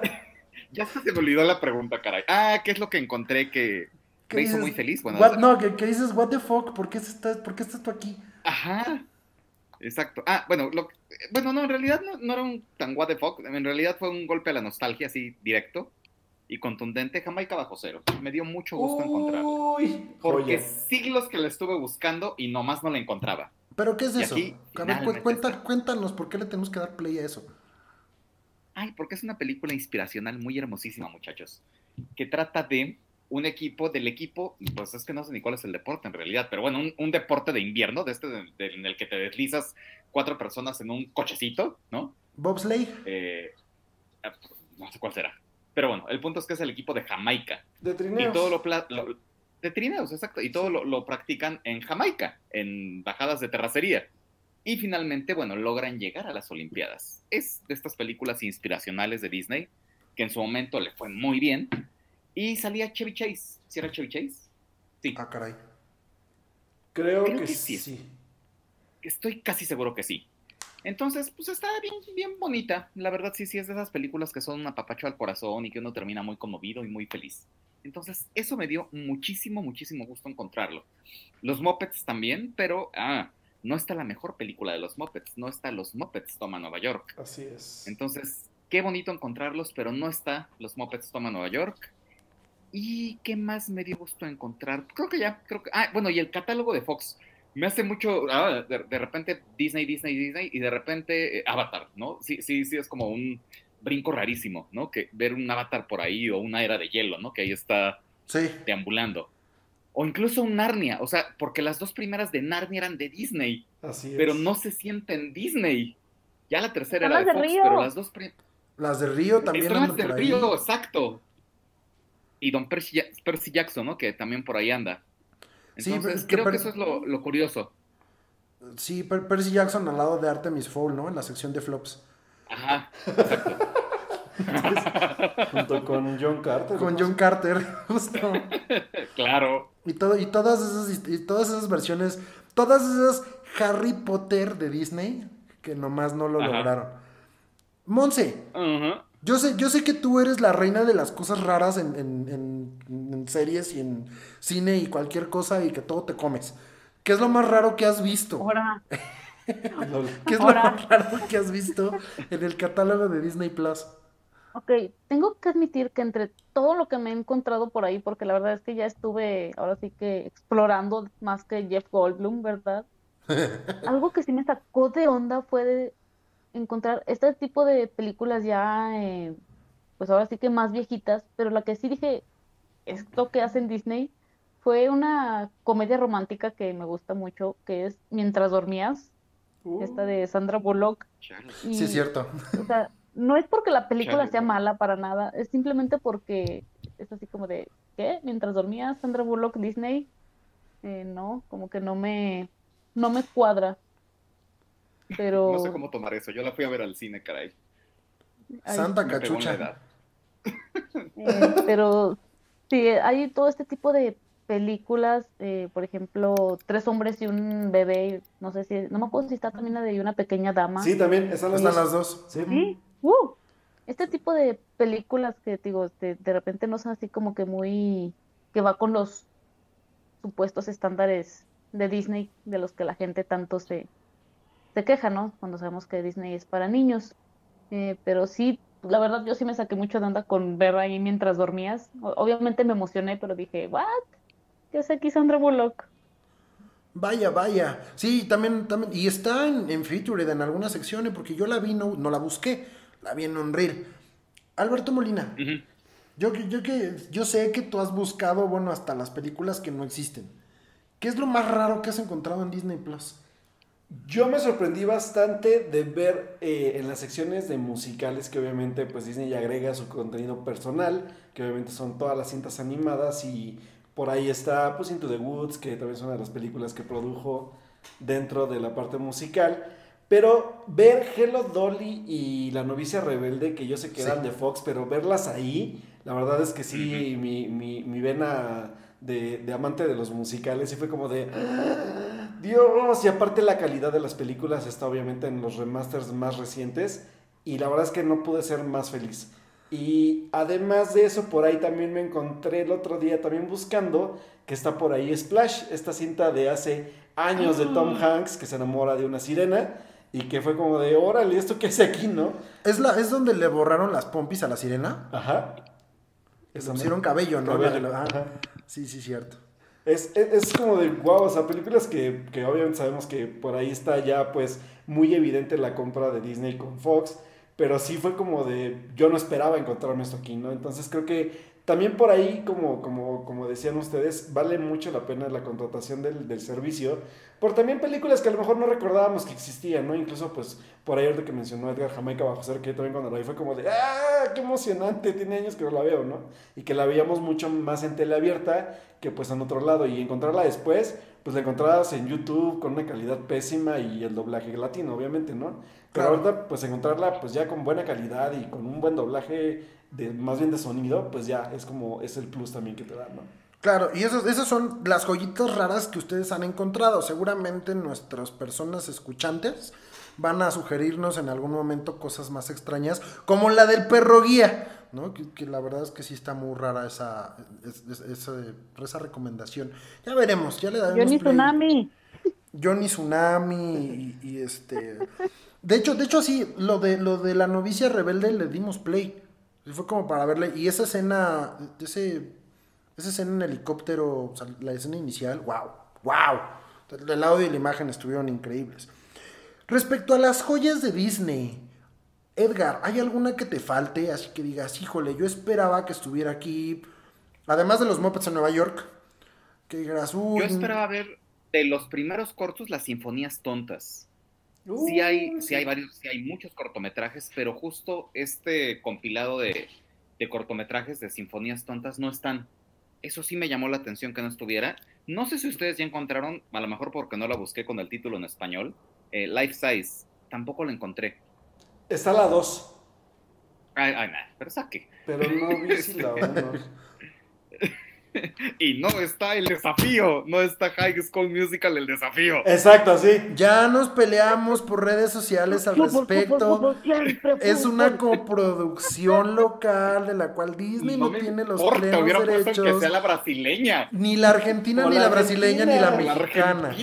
<laughs> ya se me olvidó la pregunta, caray. Ah, ¿qué es lo que encontré que ¿Qué me hizo dices? muy feliz? Bueno, What- no, que, que dices, what the fuck, ¿por qué estás, por qué estás tú aquí? Ajá. Exacto. Ah, bueno, lo, bueno, no, en realidad no, no era un tan what the fuck. En realidad fue un golpe a la nostalgia así directo y contundente. Jamaica bajo cero. Me dio mucho gusto encontrarlo. Uy, Porque joya. siglos que la estuve buscando y nomás no la encontraba. ¿Pero qué es Y eso? aquí, ver, cuenta- cuéntanos, ¿por qué le tenemos que dar play a eso? Ay, porque es una película inspiracional muy hermosísima, muchachos. Que trata de un equipo, del equipo, pues es que no sé ni cuál es el deporte en realidad, pero bueno, un, un deporte de invierno, de este de- de- en el que te deslizas cuatro personas en un cochecito, ¿no? Bobsleigh. Eh, ah, no sé cuál será. Pero bueno, el punto es que es el equipo de Jamaica. De Y trineos. todo lo, pla- lo- de trineos, exacto. Y todo lo, lo practican en Jamaica, en bajadas de terracería. Y finalmente, bueno, logran llegar a las Olimpiadas. Es de estas películas inspiracionales de Disney, que en su momento le fue muy bien. Y salía Chevy Chase. ¿Sí era Chevy Chase? Sí. Ah, caray. Creo, Creo que, que sí. sí. Estoy casi seguro que sí. Entonces, pues está bien, bien bonita. La verdad, sí, sí, es de esas películas que son un apapacho al corazón y que uno termina muy conmovido y muy feliz. Entonces, eso me dio muchísimo, muchísimo gusto encontrarlo. Los Muppets también, pero, ah, no está la mejor película de los Muppets, no está Los Muppets Toma Nueva York. Así es. Entonces, qué bonito encontrarlos, pero no está Los Muppets Toma Nueva York. ¿Y qué más me dio gusto encontrar? Creo que ya, creo que... Ah, bueno, y el catálogo de Fox. Me hace mucho... ah, de, de repente Disney, Disney, Disney, y de repente eh, Avatar, ¿no? Sí, sí, sí, es como un brinco rarísimo, ¿no? Que ver un Avatar por ahí o una era de hielo, ¿no? Que ahí está Sí. deambulando. O incluso un Narnia, o sea, porque las dos primeras de Narnia eran de Disney, Así es. pero no se sienten Disney. Ya la tercera era de las de Fox, Río. pero las dos primeras... Las de Río también las ahí. Río, exacto. Y Don Percy, Ja- Percy Jackson, ¿no? Que también por ahí anda. Sí, pero Entonces, es que creo que eso es lo, lo curioso. Sí, Per- Percy Jackson al lado de Artemis Fowl, ¿no? En la sección de flops. Ajá. <laughs> Junto con John Carter. Con ¿no? John Carter, <laughs> justo. claro. Y, todo, y, todas esas, y todas esas versiones, todas esas Harry Potter de Disney que nomás no lo Ajá. lograron. Monse, Ajá. Yo sé, yo sé que tú eres la reina de las cosas raras en, en- en- en series y en cine y cualquier cosa y que todo te comes. ¿Qué es lo más raro que has visto? Ahora, <laughs> ¿Qué es lo Ahora. más raro que has visto en el catálogo de Disney Plus? ok, tengo que admitir que entre todo lo que me he encontrado por ahí, porque la verdad es que ya estuve ahora sí que explorando más que Jeff Goldblum, ¿verdad? <laughs> Algo que sí me sacó de onda fue de encontrar este tipo de películas ya, eh, pues ahora sí que más viejitas, pero la que sí dije, esto que hacen Disney fue una comedia romántica que me gusta mucho, que es Mientras dormías, esta de Sandra Bullock. Y, Sí, es cierto. o sea, no es porque la película sea mala para nada, es simplemente porque es así como de, ¿qué? Mientras dormías, Sandra Bullock, Disney, Eh, no, como que no me, no me cuadra. Pero, No sé cómo tomar eso. Yo la fui a ver al cine, caray. ay, Santa cachucha. eh, <laughs> pero sí, hay todo este tipo de películas, eh, por ejemplo, Tres hombres y un bebé, no sé si, no me acuerdo si está también la de una pequeña dama. Sí, también están las Están las dos. Sí. Sí, ¡uh! Este tipo de películas que digo, de, de repente no son así como que muy, que va con los supuestos estándares de Disney, de los que la gente tanto se, se queja, ¿no? Cuando sabemos que Disney es para niños. Eh, pero sí, la verdad yo sí me saqué mucho de onda con ver ahí mientras dormías. O- obviamente me emocioné, pero dije, ¿what? ¿Qué hace aquí Sandra Bullock? Vaya, vaya. Sí, también, también. Y está en, en Featured en algunas secciones porque yo la vi, no, no la busqué. La vi en Unreal. Alberto Molina, Ujú. yo, que- yo, que, yo sé que tú has buscado, bueno, hasta las películas que no existen. ¿Qué es lo más raro que has encontrado en Disney Plus? Yo me sorprendí bastante de ver eh, en las secciones de musicales que obviamente pues Disney ya agrega su contenido personal, que obviamente son todas las cintas animadas y por ahí está pues Into the Woods, que también es una de las películas que produjo dentro de la parte musical. Pero ver Hello Dolly y La novicia rebelde, que yo sé que Sí. eran de Fox, pero verlas ahí, la verdad es que sí, mi, mi, mi vena de, de amante de los musicales, sí fue como de... "Ah, Dios, y aparte la calidad de las películas está obviamente en los remasters más recientes, y la verdad es que no pude ser más feliz. Y además de eso, por ahí también me encontré el otro día también buscando que está por ahí Splash, esta cinta de hace años de Tom Hanks que se enamora de una sirena y que fue como de, órale, ¿esto qué hace aquí, no? ¿Es, la, ¿Es donde le borraron las pompis a la sirena? Ajá. Le pusieron cabello, ¿no? Cabello, ah. Sí, sí, cierto. Es, es, es como de wow, o sea, películas que, que obviamente sabemos que por ahí está ya pues muy evidente la compra de Disney con Fox, pero sí fue como de yo no esperaba encontrarme esto aquí, ¿no? Entonces creo que también por ahí, como, como, como decían ustedes, vale mucho la pena la contratación del, del servicio, por también películas que a lo mejor no recordábamos que existían, ¿no? Incluso pues por ahí que mencionó Edgar Jamaica bajo cero, que yo también cuando la vi fue como de ¡ah! ¡Qué emocionante! Tiene años que no la veo, ¿no? Y que la veíamos mucho más en tele abierta que pues en otro lado y encontrarla después, pues la encontrabas en YouTube con una calidad pésima y el doblaje latino, obviamente, ¿no? Pero Claro. ahorita pues encontrarla pues ya con buena calidad y con un buen doblaje de más bien de sonido, pues ya es como es el plus también que te da, ¿no? Claro, y esas, esas son las joyitas raras que ustedes han encontrado. Seguramente nuestras personas escuchantes van a sugerirnos en algún momento cosas más extrañas, como la del perro guía, ¿no? Que, que la verdad es que sí está muy rara esa, es- es- esa, esa recomendación. Ya veremos, ya le daremos Johnny play. Tsunami. Johnny Tsunami y, y este... De hecho, de hecho sí, lo de, lo de la novicia rebelde le dimos play. Fue como para verle. Y esa escena, ese, esa escena en helicóptero, la escena inicial, wow, wow. El audio y la imagen estuvieron increíbles. Respecto a las joyas de Disney, Edgar, ¿hay alguna que te falte? Así que digas, híjole, yo esperaba que estuviera aquí. Además de los Muppets en Nueva York, que digas. Yo esperaba ver de los primeros cortos las sinfonías tontas. Sí hay, sí hay varios, sí hay muchos cortometrajes, pero justo este compilado de, de cortometrajes de sinfonías tontas no están. Eso sí me llamó la atención que no estuviera. No sé si ustedes ya encontraron, a lo mejor porque no la busqué con el título en español, eh, Life Size. Tampoco la encontré. Está la 2, Ay, ay, nah, pero saque. pero no vi si la <laughs> 1. <laughs> Y no está el desafío, no está High School Musical el desafío. Exacto, así. Ya nos peleamos por redes sociales al respecto. Es una coproducción local de la cual Disney no, tiene los importa, plenos hubiera puesto que derechos. sea la brasileña. Ni la argentina, O ni la la brasileña, ni la mexicana.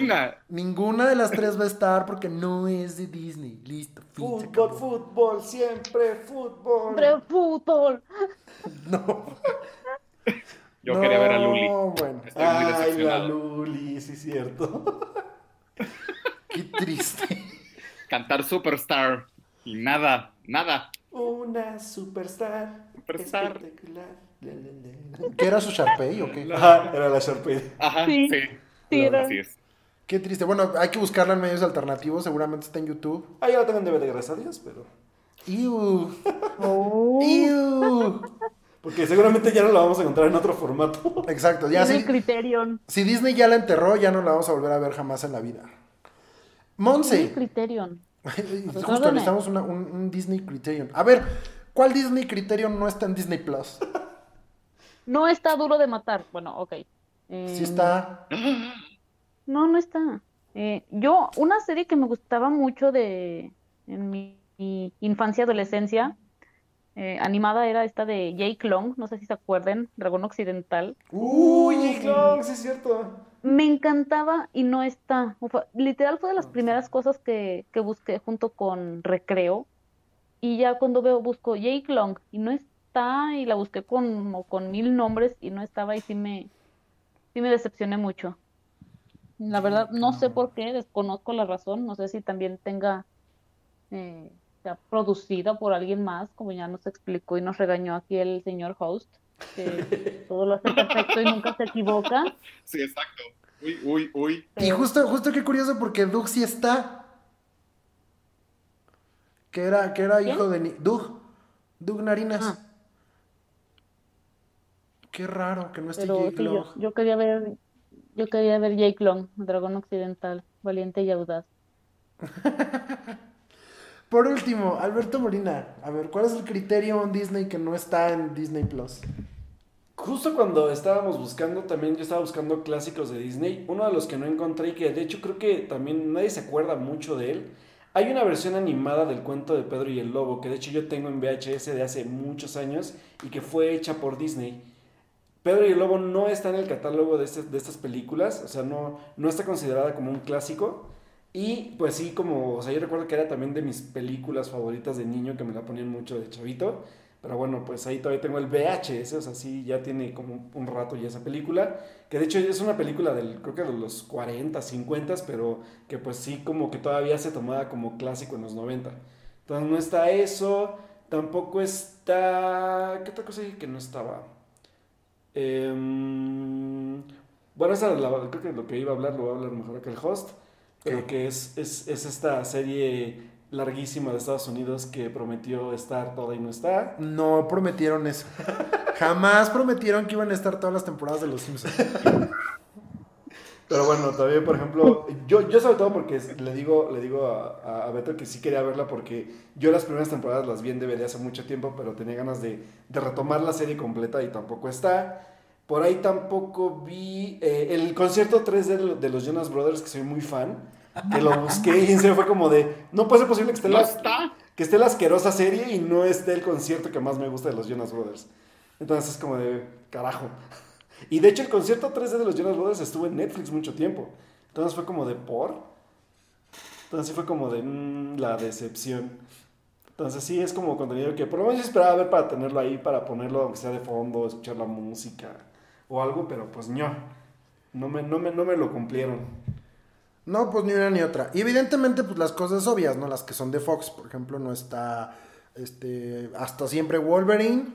Ninguna de las tres va a estar porque no es de Disney. Listo. fin, Fútbol, fútbol, siempre fútbol. Siempre fútbol. <laughs> No. Yo quería ver a Luli. No, bueno. Estoy muy Ay, la decepcionado. Luli, sí, cierto. <laughs> Qué triste. Cantar Superstar. Y nada, nada. Una superstar. Superstar. Espectacular. La, la, la. ¿Qué era su Sharpay o qué? Ajá, <laughs> era la Sharpay. Ajá, Sí. sí. Sí, era- Así es. Qué triste. Bueno, hay que buscarla en medios alternativos. Seguramente está en YouTube. Ah, ya la tengo en DVD, gracias a Dios, pero. Iu. Oh. Iu. Porque seguramente ya no la vamos a encontrar en otro formato. Exacto. Ya sí. Criterion. Si Disney ya la enterró, ya no la vamos a volver a ver jamás en la vida. Monse. Criterion. Justo Recuérdame. necesitamos una- un, un Disney Criterion. A ver, ¿cuál Disney Criterion no está en Disney Plus? No está duro de matar. Bueno, ok. Eh, Sí está. No, no está. Eh, yo, una serie que me gustaba mucho de en mi, mi infancia, adolescencia, eh, animada era esta de Jake Long, no sé si se acuerdan, Dragón Occidental. Uy, Jake Long, sí es cierto. Me encantaba y no está. Ufa, literal fue de las primeras cosas que, que busqué junto con Recreo. Y ya cuando veo, busco Jake Long y no está, y la busqué con, como con mil nombres y no estaba, y sí me, sí me decepcioné mucho. La verdad, no sé por qué, desconozco la razón, no sé si también tenga, eh, sea producida por alguien más, como ya nos explicó y nos regañó aquí el señor host, que <laughs> todo lo hace perfecto y nunca se equivoca. Sí, exacto. Uy, uy, uy. Y justo, justo qué curioso porque Doug sí está. Que era, que era ¿Quién? hijo de Ni- Doug. Doug Narinas. Ah. Qué raro que no esté Pero Jake sí, yo, Long. yo quería ver, yo quería ver Jake Long, Dragón Occidental, valiente y audaz. <laughs> Por último, Alberto Molina. A ver, ¿cuál es el criterio en Disney que no está en Disney Plus? Justo cuando estábamos buscando, también yo estaba buscando clásicos de Disney. Uno de los que no encontré y que de hecho creo que también nadie se acuerda mucho de él. Hay una versión animada del cuento de Pedro y el Lobo que de hecho yo tengo en VHS de hace muchos años y que fue hecha por Disney. Pedro y el Lobo no está en el catálogo de, este- de estas películas, o sea, no, no está considerada como un clásico. Y pues sí, como, o sea, yo recuerdo que era también de mis películas favoritas de niño que me la ponían mucho de chavito. Pero bueno, pues ahí todavía tengo el VHS, o sea, sí, ya tiene como un rato ya esa película. Que de hecho es una película del, creo que de los 40, 50, pero que pues sí, como que todavía se tomaba como clásico en los 90. Entonces no está eso, tampoco está... ¿Qué otra cosa dije que no estaba? Em, bueno, esa es la- creo que lo que iba a hablar lo va a hablar mejor que el host, pero que es, es, es esta serie larguísima de Estados Unidos que prometió estar toda y no está. No prometieron eso. Jamás prometieron que iban a estar todas las temporadas de Los Simpsons. Pero bueno, todavía, por ejemplo, yo, yo sobre todo porque le digo, le digo a, a- a Beto que sí quería verla porque yo las primeras temporadas las vi en DVD hace mucho tiempo, pero tenía ganas de, de retomar la serie completa y tampoco está. Por ahí tampoco vi eh, el concierto 3D de, lo- de los Jonas Brothers, que soy muy fan, que lo busqué y en serio fue como de, no puede ser posible que esté, ¿No la, está? que esté la asquerosa serie y no esté el concierto que más me gusta de los Jonas Brothers. Entonces es como de, carajo. Y de hecho el concierto 3D de los Jonas Brothers estuvo en Netflix mucho tiempo. Entonces fue como de por. Entonces sí fue como de mm, la decepción. Entonces sí es como contenido que por lo menos yo esperaba ver para tenerlo ahí, para ponerlo aunque sea de fondo, escuchar la música o algo, pero pues no. No me, no me, no me lo cumplieron. No, pues ni una ni otra. Y evidentemente, pues las cosas obvias, ¿no? Las que son de Fox, por ejemplo, no está este hasta siempre Wolverine.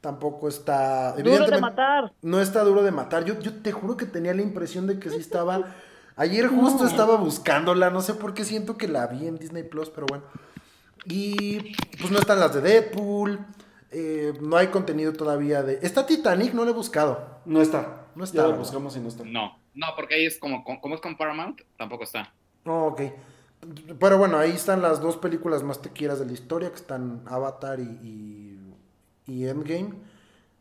Tampoco está. Duro de matar. No está duro de matar. Yo, yo te juro que tenía la impresión de que sí estaba. Ayer justo estaba buscándola. No sé por qué siento que la vi en Disney Plus, pero bueno. Y pues no están las de Deadpool. eh, no hay contenido todavía de. Está Titanic, no lo he buscado. No está. No está, Ya lo ¿verdad? buscamos y no está. No, no, porque ahí es como, como es con Paramount, tampoco está. Oh, ok. Pero bueno, ahí están las dos películas más tequieras de la historia, que están Avatar y, y, y Endgame.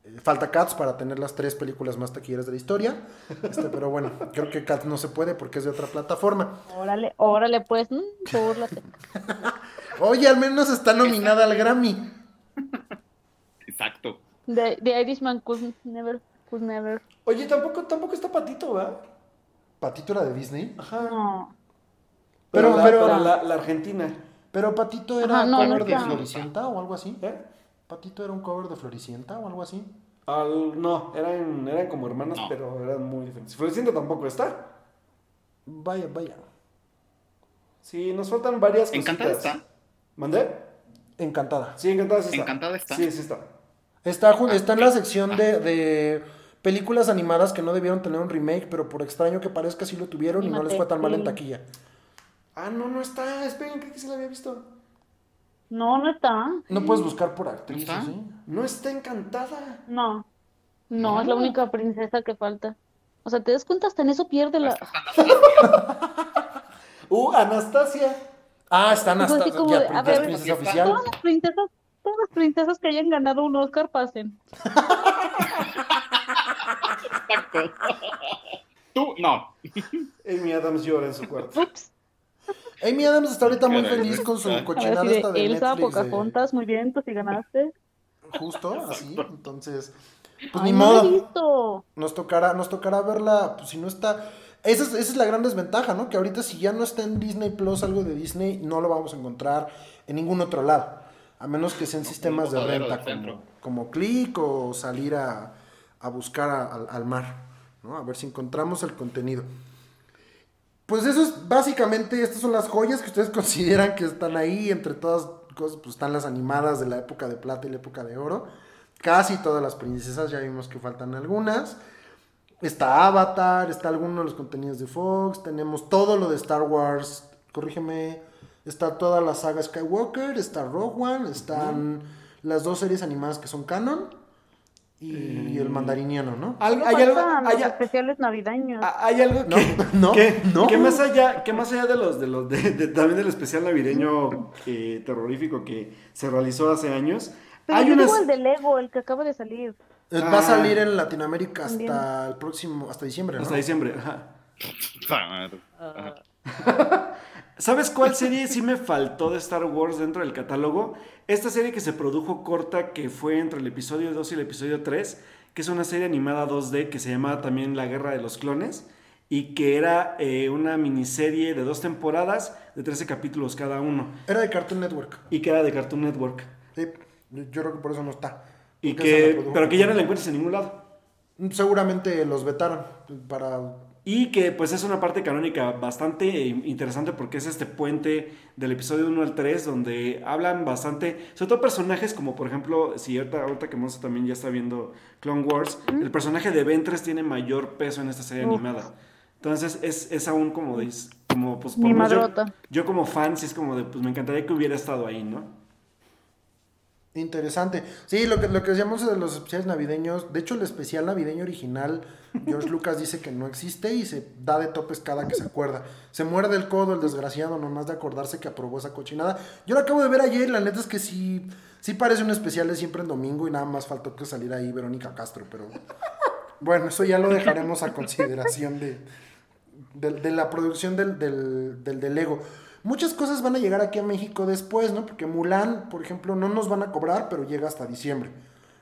Eh, Falta Cats para tener las tres películas más taquilleras de la historia. Este, pero bueno, <laughs> creo que Cats no se puede porque es de otra plataforma. Órale, órale, pues, mm, búrlate. <laughs> Oye, al menos está nominada al Grammy. Exacto. The, the Irishman could never, could never. Oye, tampoco, tampoco está Patito, ¿va? Patito era de Disney. Ajá. No. Pero, Pero- la, pero- pero la, la Argentina. Pero Patito era Ajá, no, cover no de. Floricienta o algo así. ¿Eh? Patito era un cover de Floricienta o algo así. Al- no, eran, eran como hermanas, No. pero eran muy diferentes. Floricienta tampoco está. Vaya, vaya. Sí, nos faltan varias cositas. Encantada está. ¿Mandé? Encantada. Sí, Encantada sí está. Encantada está. Sí, sí está. Está, está en la sección de, de películas animadas que no debieron tener un remake, pero por extraño que parezca sí lo tuvieron y no les fue tan mal en taquilla. Ah, no, no está. Esperen, creo que sí la había visto. No, no está. No puedes buscar por actriz, ¿Está? ¿sí? No está encantada. No. No, es la única princesa que falta. O sea, ¿te das cuenta? Hasta en eso pierde la... <laughs> Uh, Anastasia. Ah, está Anastasia, ya, de, princesa, ver, princesa oficial. Todas las princesas, todas las princesas que hayan ganado un Oscar pasen. <laughs> Exacto. <laughs> Tú, no. Amy Adams llora en su cuarto. Ups. Amy Adams está ahorita muy Caray, feliz con su cochinada esta de Elsa, Netflix. de- Pocahontas, muy bien, tú sí ganaste. Justo, así. Entonces, pues Ay, ni no modo. visto. Nos tocará, nos tocará verla, pues si no está... Esa es, esa es la gran desventaja, ¿no? Que ahorita si ya no está en Disney Plus algo de Disney, no lo vamos a encontrar en ningún otro lado. A menos que sean sistemas de renta como, como Click o salir a, a buscar a- al, al mar, ¿no? A ver si encontramos el contenido. Pues eso es básicamente, estas son las joyas que ustedes <laughs> consideran que están ahí, entre todas cosas, pues están las animadas de la época de plata y la época de oro. Casi todas las princesas, ya vimos que faltan algunas. Está Avatar, está alguno de los contenidos de Fox, tenemos todo lo de Star Wars, corrígeme, está toda la saga Skywalker, está Rogue One, están las dos series animadas que son canon y el mandariniano, ¿no? No hay, algo, faltan los hay, especiales navideños. hay algo que, <laughs> No, que, no. que más allá, que más allá de los, de los, de, de- también del especial navideño eh, terrorífico que se realizó hace años, Pero hay yo unas, digo el de Lego, el que acaba de salir. Eh, Ah. Va a salir en Latinoamérica hasta También. el próximo, hasta diciembre, ¿no? hasta diciembre, ajá. Ah, <laughs> ¿Sabes cuál <laughs> serie sí me faltó de Star Wars dentro del catálogo? Esta serie que se produjo corta, que fue entre el episodio 2 y el episodio 3, que es una serie animada 2D que se llamaba también La Guerra de los Clones, y que era eh, una miniserie de dos temporadas de 13 capítulos cada uno, Era de Cartoon Network. y que era de Cartoon Network. Sí, yo creo que por eso no está. Y que, pero que ya no la encuentras en ningún lado. Seguramente los vetaron para... Y que pues es una parte canónica bastante eh, interesante porque es este puente del episodio 1 al 3 donde hablan bastante, sobre todo personajes como por ejemplo, si ahorita, ahorita que Monza también ya está viendo Clone Wars, el personaje de Ventres tiene mayor peso en esta serie Uf. animada. Entonces es, es aún como de, como pues por yo, yo como fan sí es como de pues me encantaría que hubiera estado ahí, ¿no? Interesante. Sí, lo que, lo que decíamos de los especiales navideños, de hecho el especial navideño original, George Lucas dice que no existe y se da de topes cada que se acuerda. Se muerde el codo el desgraciado nomás de acordarse que aprobó esa cochinada. Yo lo acabo de ver ayer, la neta es que sí, sí parece un especial de siempre en domingo y nada más faltó que saliera ahí Verónica Castro, pero bueno, eso ya lo dejaremos a consideración de, de, la producción del, del, del, del Lego. Muchas cosas van a llegar aquí a México después, ¿no? Porque Mulan, por ejemplo, no nos van a cobrar, pero llega hasta diciembre.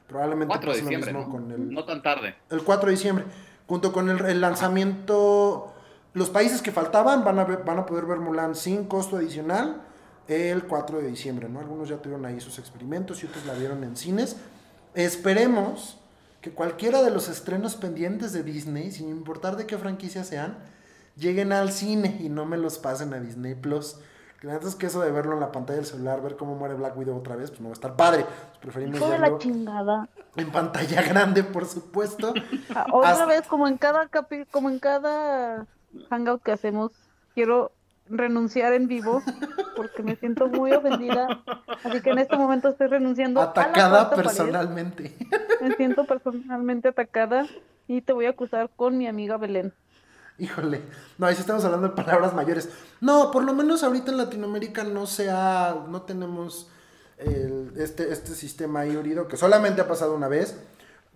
Probablemente 4 de pase lo diciembre, mismo ¿no? con el, No tan tarde. el 4 de diciembre. Junto con el, el lanzamiento, los países que faltaban van a, ver- van a poder ver Mulan sin costo adicional el 4 de diciembre, ¿no? Algunos ya tuvieron ahí sus experimentos y otros la vieron en cines. Esperemos que cualquiera de los estrenos pendientes de Disney, sin importar de qué franquicia sean, lleguen al cine y no me los pasen a Disney Plus. Que la neta es que eso de verlo en la pantalla del celular, ver cómo muere Black Widow otra vez, pues no va a estar padre. Pues preferimos verlo la chingada. en pantalla <laughs> grande, por supuesto. Ah, Otra Hasta- vez, como en cada capi como en cada hangout que hacemos, quiero renunciar en vivo porque me siento muy ofendida. Así que en este momento estoy renunciando. a la Atacada cuarta pared. personalmente. Me siento personalmente atacada y te voy a acusar con mi amiga Belén. Híjole, no, ahí sí estamos hablando de palabras mayores. No, por lo menos ahorita en Latinoamérica no se ha, no tenemos el- este, este sistema híbrido que solamente ha pasado una vez.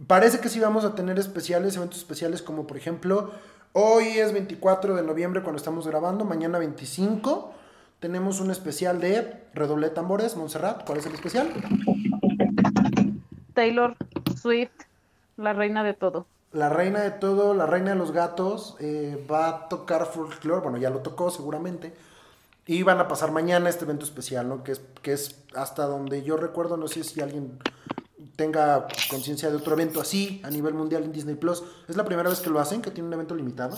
Parece que sí vamos a tener especiales, eventos especiales como por ejemplo, hoy es 24 de noviembre cuando estamos grabando, mañana 25 tenemos un especial de Redoble Tambores, Montserrat. ¿Cuál es el especial? Taylor Swift, la reina de todo. La reina de todo, la reina de los gatos, eh, va a tocar folklore, bueno, ya lo tocó seguramente. Y van a pasar mañana este evento especial, ¿no? Que es, que es hasta donde yo recuerdo, no sé si alguien tenga conciencia de otro evento así a nivel mundial en Disney Plus. ¿Es la primera vez que lo hacen, que tiene un evento limitado?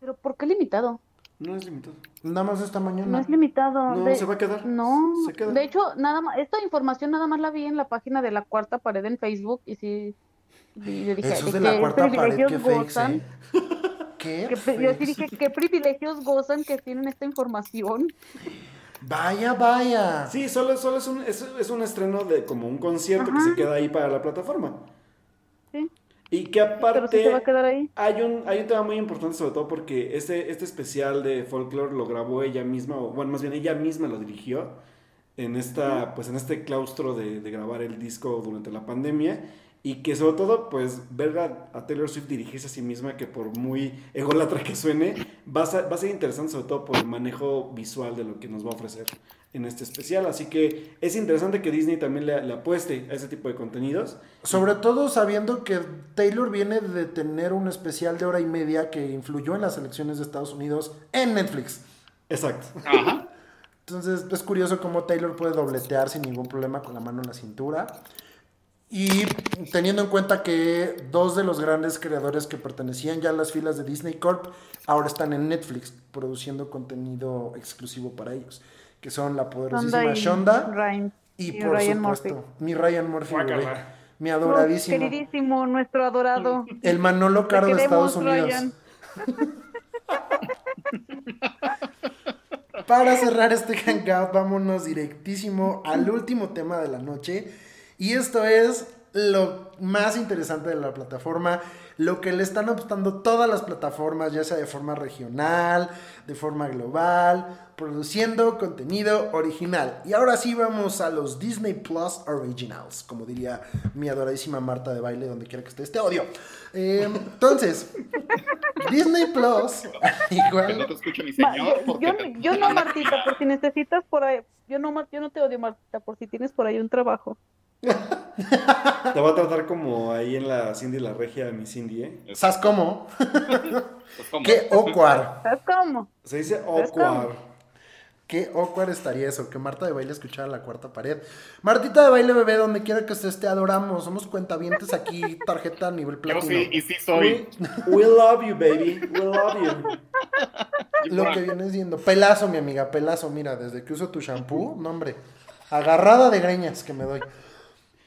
¿Pero por qué limitado? No es limitado. Nada más esta mañana. No es limitado. No, de- se va a quedar. No, Se queda. de hecho, nada más, esta información nada más la vi en la página de la cuarta pared en Facebook y sí, y yo dije, Eso es ¿de de la qué cuarta pared, privilegios qué fakes, gozan? ¿eh? <laughs> ¿Qué? ¿Qué pri- yo sí dije, ¿qué privilegios gozan que tienen esta información? Vaya, vaya. Sí, solo, solo es, un, es, es un estreno de como un concierto que Ajá. se queda ahí para la plataforma. Sí, Y que sí aparte se va a quedar ahí. hay un, hay un tema muy importante sobre todo porque este, este especial de folklore lo grabó ella misma, o bueno, más bien ella misma lo dirigió en esta, pues en este claustro de, de grabar el disco durante la pandemia. Y que sobre todo, pues, ver a, a Taylor Swift dirigirse a sí misma, que por muy ególatra que suene, va a, ser, va a ser interesante sobre todo por el manejo visual de lo que nos va a ofrecer en este especial. Así que es interesante que Disney también le, le apueste a ese tipo de contenidos. Sobre todo sabiendo que Taylor viene de tener un especial de hora y media que influyó en las elecciones de Estados Unidos en Netflix. Exacto. Ajá. Entonces es curioso cómo Taylor puede dobletear sin ningún problema con la mano en la cintura. Y teniendo en cuenta que dos de los grandes creadores que pertenecían ya a las filas de Disney Corp ahora están en Netflix produciendo contenido exclusivo para ellos, que son la poderosísima y Shonda Ryan, y, y por Ryan supuesto Murphy. mi Ryan Murphy, bebé, mi adoradísimo, queridísimo, nuestro adorado. el Manolo Caro de Estados Unidos. <laughs> Para cerrar este hangout, vámonos directísimo al último tema de la noche. Y esto es lo más interesante de la plataforma, lo que le están apostando todas las plataformas, ya sea de forma regional, de forma global, produciendo contenido original. Y ahora sí vamos a los Disney Plus Originals, como diría mi adoradísima Marta de baile, donde quiera que esté este audio. Eh, entonces, <laughs> Disney Plus, <laughs> Que no igual, te escucho señor. yo, porque yo- no, <laughs> Martita, por si necesitas por ahí, yo no, yo no te odio, Martita, por si tienes por ahí un trabajo. Te va a tratar como ahí en la Cindy la regia, mi Cindy, ¿eh? ¿sabes cómo? Qué awkward. ¿Sabes cómo? Se dice ¿Sabes awkward. Qué awkward estaría eso, que Marta de baile escuchara la cuarta pared. Martita de baile, bebé, donde quiera que estés, te adoramos. Somos cuentavientes aquí, tarjeta a nivel Yo platino. sí, y sí soy. We, we love you, baby. We love you. Lo que viene siendo. Pelazo, mi amiga, pelazo. Mira, desde que uso tu shampoo, no, hombre. Agarrada de greñas que me doy.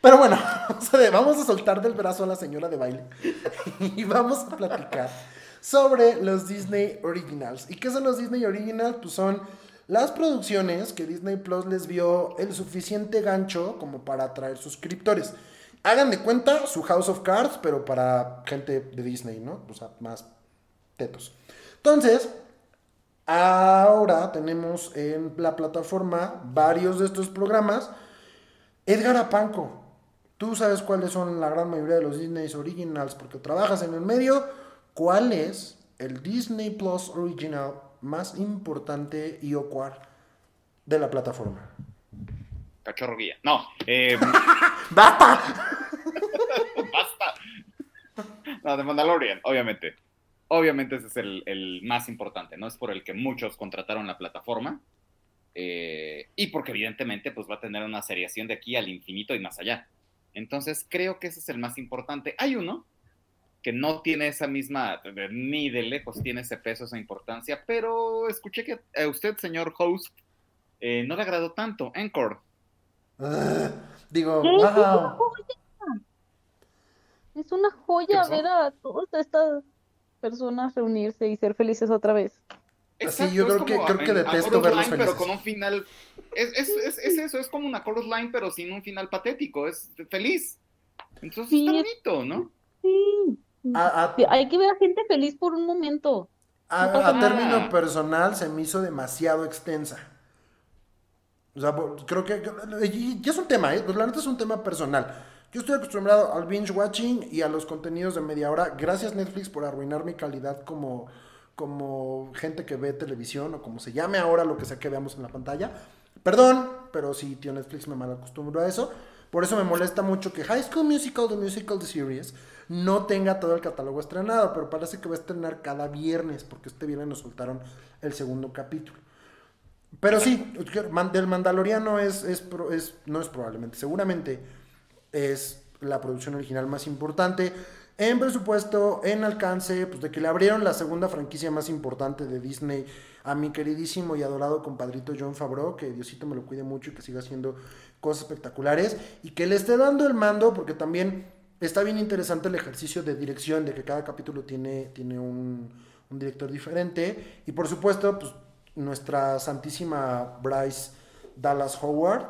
Pero bueno, <laughs> vamos a soltar del brazo a la señora de baile. <laughs> Y vamos a platicar sobre los Disney Originals. ¿Y qué son los Disney Originals? Pues son las producciones que Disney Plus les vio el suficiente gancho como para atraer suscriptores. Hagan de cuenta su House of Cards, pero para gente de Disney, ¿no? O sea, más tetos. Entonces, ahora tenemos en la plataforma varios de estos programas. Edgar Apanco, tú sabes cuáles son la gran mayoría de los Disney Originals porque trabajas en el medio. ¿Cuál es el Disney Plus Original más importante y awkward de la plataforma? Cachorro guía. No, eh, <laughs> ¡Basta! <laughs> basta. No, de Mandalorian, obviamente. Obviamente ese es el, el más importante, ¿no? Es por el que muchos contrataron la plataforma. eh, y porque evidentemente pues va a tener una seriación de aquí al infinito y más allá. Entonces creo que ese es el más importante. Hay uno que no tiene esa misma, ni de lejos tiene ese peso, esa importancia, pero escuché que a usted, señor host, eh, no le agradó tanto. Encore. Ah, digo, ¿Qué? Es una wow. joya. Es una ¿Qué joya ver a todas estas personas reunirse y ser felices otra vez. Sí, yo creo que- creo que detesto verlos Line, Pero con un final. Es, es, es, es eso, es como una Chorus Line, pero sin un final patético. Es feliz. Entonces Sí, está es- bonito, ¿no? Sí. A, a- Sí, Hay que ver a gente feliz por un momento. a- no término personal se me hizo demasiado extensa. O sea, creo que y- y es un tema, ¿eh? Pues la neta es un tema personal. yo estoy acostumbrado al binge watching y a los contenidos de media hora. Gracias Netflix por arruinar mi calidad como, como gente que ve televisión o como se llame ahora lo que sea que veamos en la pantalla. Perdón, pero sí, tío Netflix me mal acostumbro a eso. Por eso me molesta mucho que High School Musical, The Musical, The Series, no tenga todo el catálogo estrenado, pero parece que va a estrenar cada viernes, porque este viernes nos soltaron el segundo capítulo. Pero sí, del Mandaloriano es, no es probablemente, seguramente es la producción original más importante en presupuesto, en alcance, pues de que le abrieron la segunda franquicia más importante de Disney a mi queridísimo y adorado compadrito John Favreau, que Diosito me lo cuide mucho y que siga haciendo cosas espectaculares, y que le esté dando el mando, porque también está bien interesante el ejercicio de dirección, de que cada capítulo tiene, tiene un, director diferente, y por supuesto, pues nuestra santísima Bryce Dallas Howard,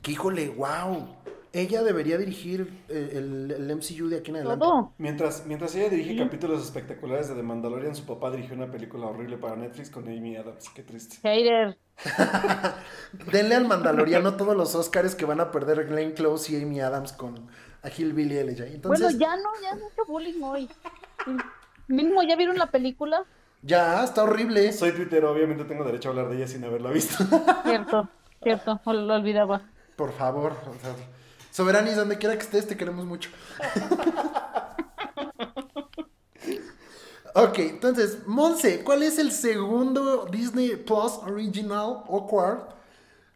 que híjole, wow, ella debería dirigir eh, el, MCU de aquí en adelante. Mientras, mientras ella dirige capítulos espectaculares de The Mandalorian, su papá dirigió una película horrible para Netflix con Amy Adams. Qué triste. Hater. <laughs> Denle al Mandaloriano todos los Oscars que van a perder Glenn Close y Amy Adams con a Hillbilly Elijah. Entonces... Bueno, ya no, ya mucho bullying hoy. Mismo, ¿ya vieron la película? Ya, está horrible. Soy Twitter, obviamente tengo derecho a hablar de ella sin haberla visto. Cierto, cierto, lo olvidaba. Por favor, o sea, Soberanis, donde quiera que estés, te queremos mucho. ok, entonces, Monse, ¿cuál es el segundo Disney Plus Original Awkward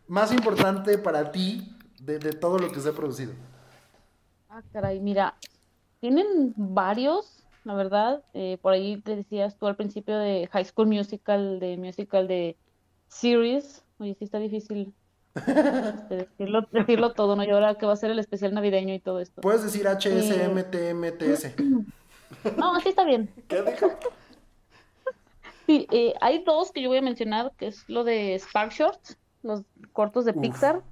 más importante para ti de, todo lo que se ha producido? Ah, caray, mira, tienen varios, la verdad. Eh, por ahí te decías tú al principio de High School Musical, de musical de series. Oye, sí está difícil este, decirlo, todo, ¿no? Y ahora que va a ser el especial navideño y todo esto. Puedes decir HSMTMTS. <clears throat> No, así está bien. ¿Qué dijo? Sí, eh, hay dos que yo voy a mencionar, que es lo de Spark Shorts, los cortos de Pixar,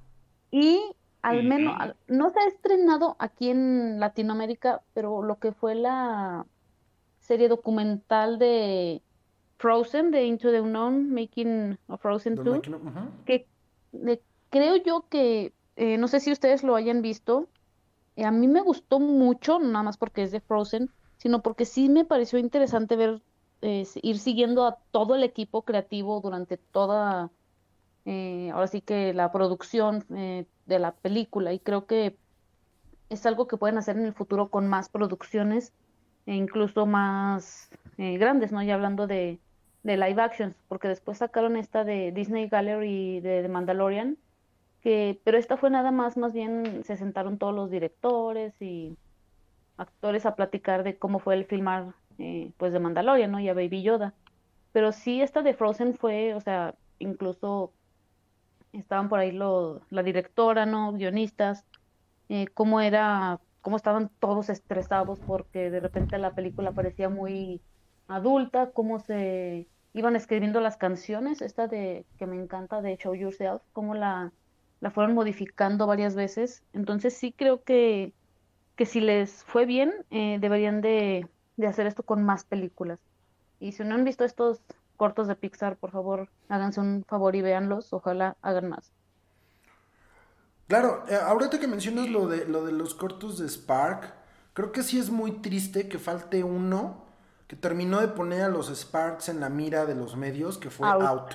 y al menos, no se ha estrenado aquí en Latinoamérica, pero lo que fue la serie documental de Frozen, de Into the Unknown, Making of Frozen 2, que creo yo que, eh, no sé si ustedes lo hayan visto, eh, a mí me gustó mucho, nada más porque es de Frozen, sino porque sí me pareció interesante ver, eh, ir siguiendo a todo el equipo creativo durante toda, ahora sí que la producción de la película, y creo que es algo que pueden hacer en el futuro con más producciones e incluso más grandes, ¿no? Ya hablando de, de live actions, porque después sacaron esta de Disney Gallery de, de Mandalorian, que, pero esta fue nada más, más bien se sentaron todos los directores y actores a platicar de cómo fue el filmar eh, pues de Mandalorian, ¿no? Y a Baby Yoda. Pero sí, esta de Frozen fue, o sea, incluso estaban por ahí lo, la directora, ¿no? Guionistas, eh, cómo era, cómo estaban todos estresados porque de repente la película parecía muy adulta, cómo se iban escribiendo las canciones, esta de que me encanta de Show Yourself, cómo la la fueron modificando varias veces. Entonces sí creo que, que si les fue bien, eh, deberían de, hacer esto con más películas. Y si no han visto estos cortos de Pixar, por favor, háganse un favor y véanlos. Ojalá hagan más. Claro, eh, ahorita que mencionas lo de, lo de los cortos de Spark, creo que sí es muy triste que falte uno que terminó de poner a los Sparks en la mira de los medios, que fue Out.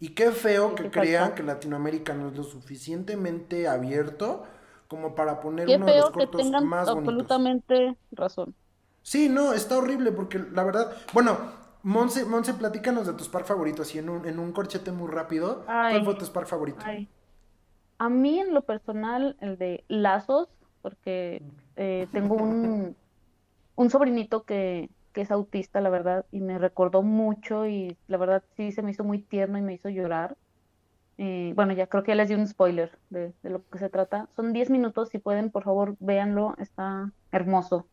Y qué feo que crean que Latinoamérica no es lo suficientemente abierto como para poner uno de los cortos que tengan más absolutamente razón. Sí, no, está horrible porque la verdad, bueno, Monse, Monse, platícanos de tus par favoritos y en un, en un corchete muy rápido, ¿cuál fue tu par favorito? A mí en lo personal el de Lazos, porque eh, tengo un, un sobrinito que, que es autista, la verdad, y me recordó mucho y la verdad sí se me hizo muy tierno y me hizo llorar. Eh, bueno, ya creo que ya les di un spoiler de, lo que se trata. Son 10 minutos, si pueden, por favor, véanlo, está hermoso.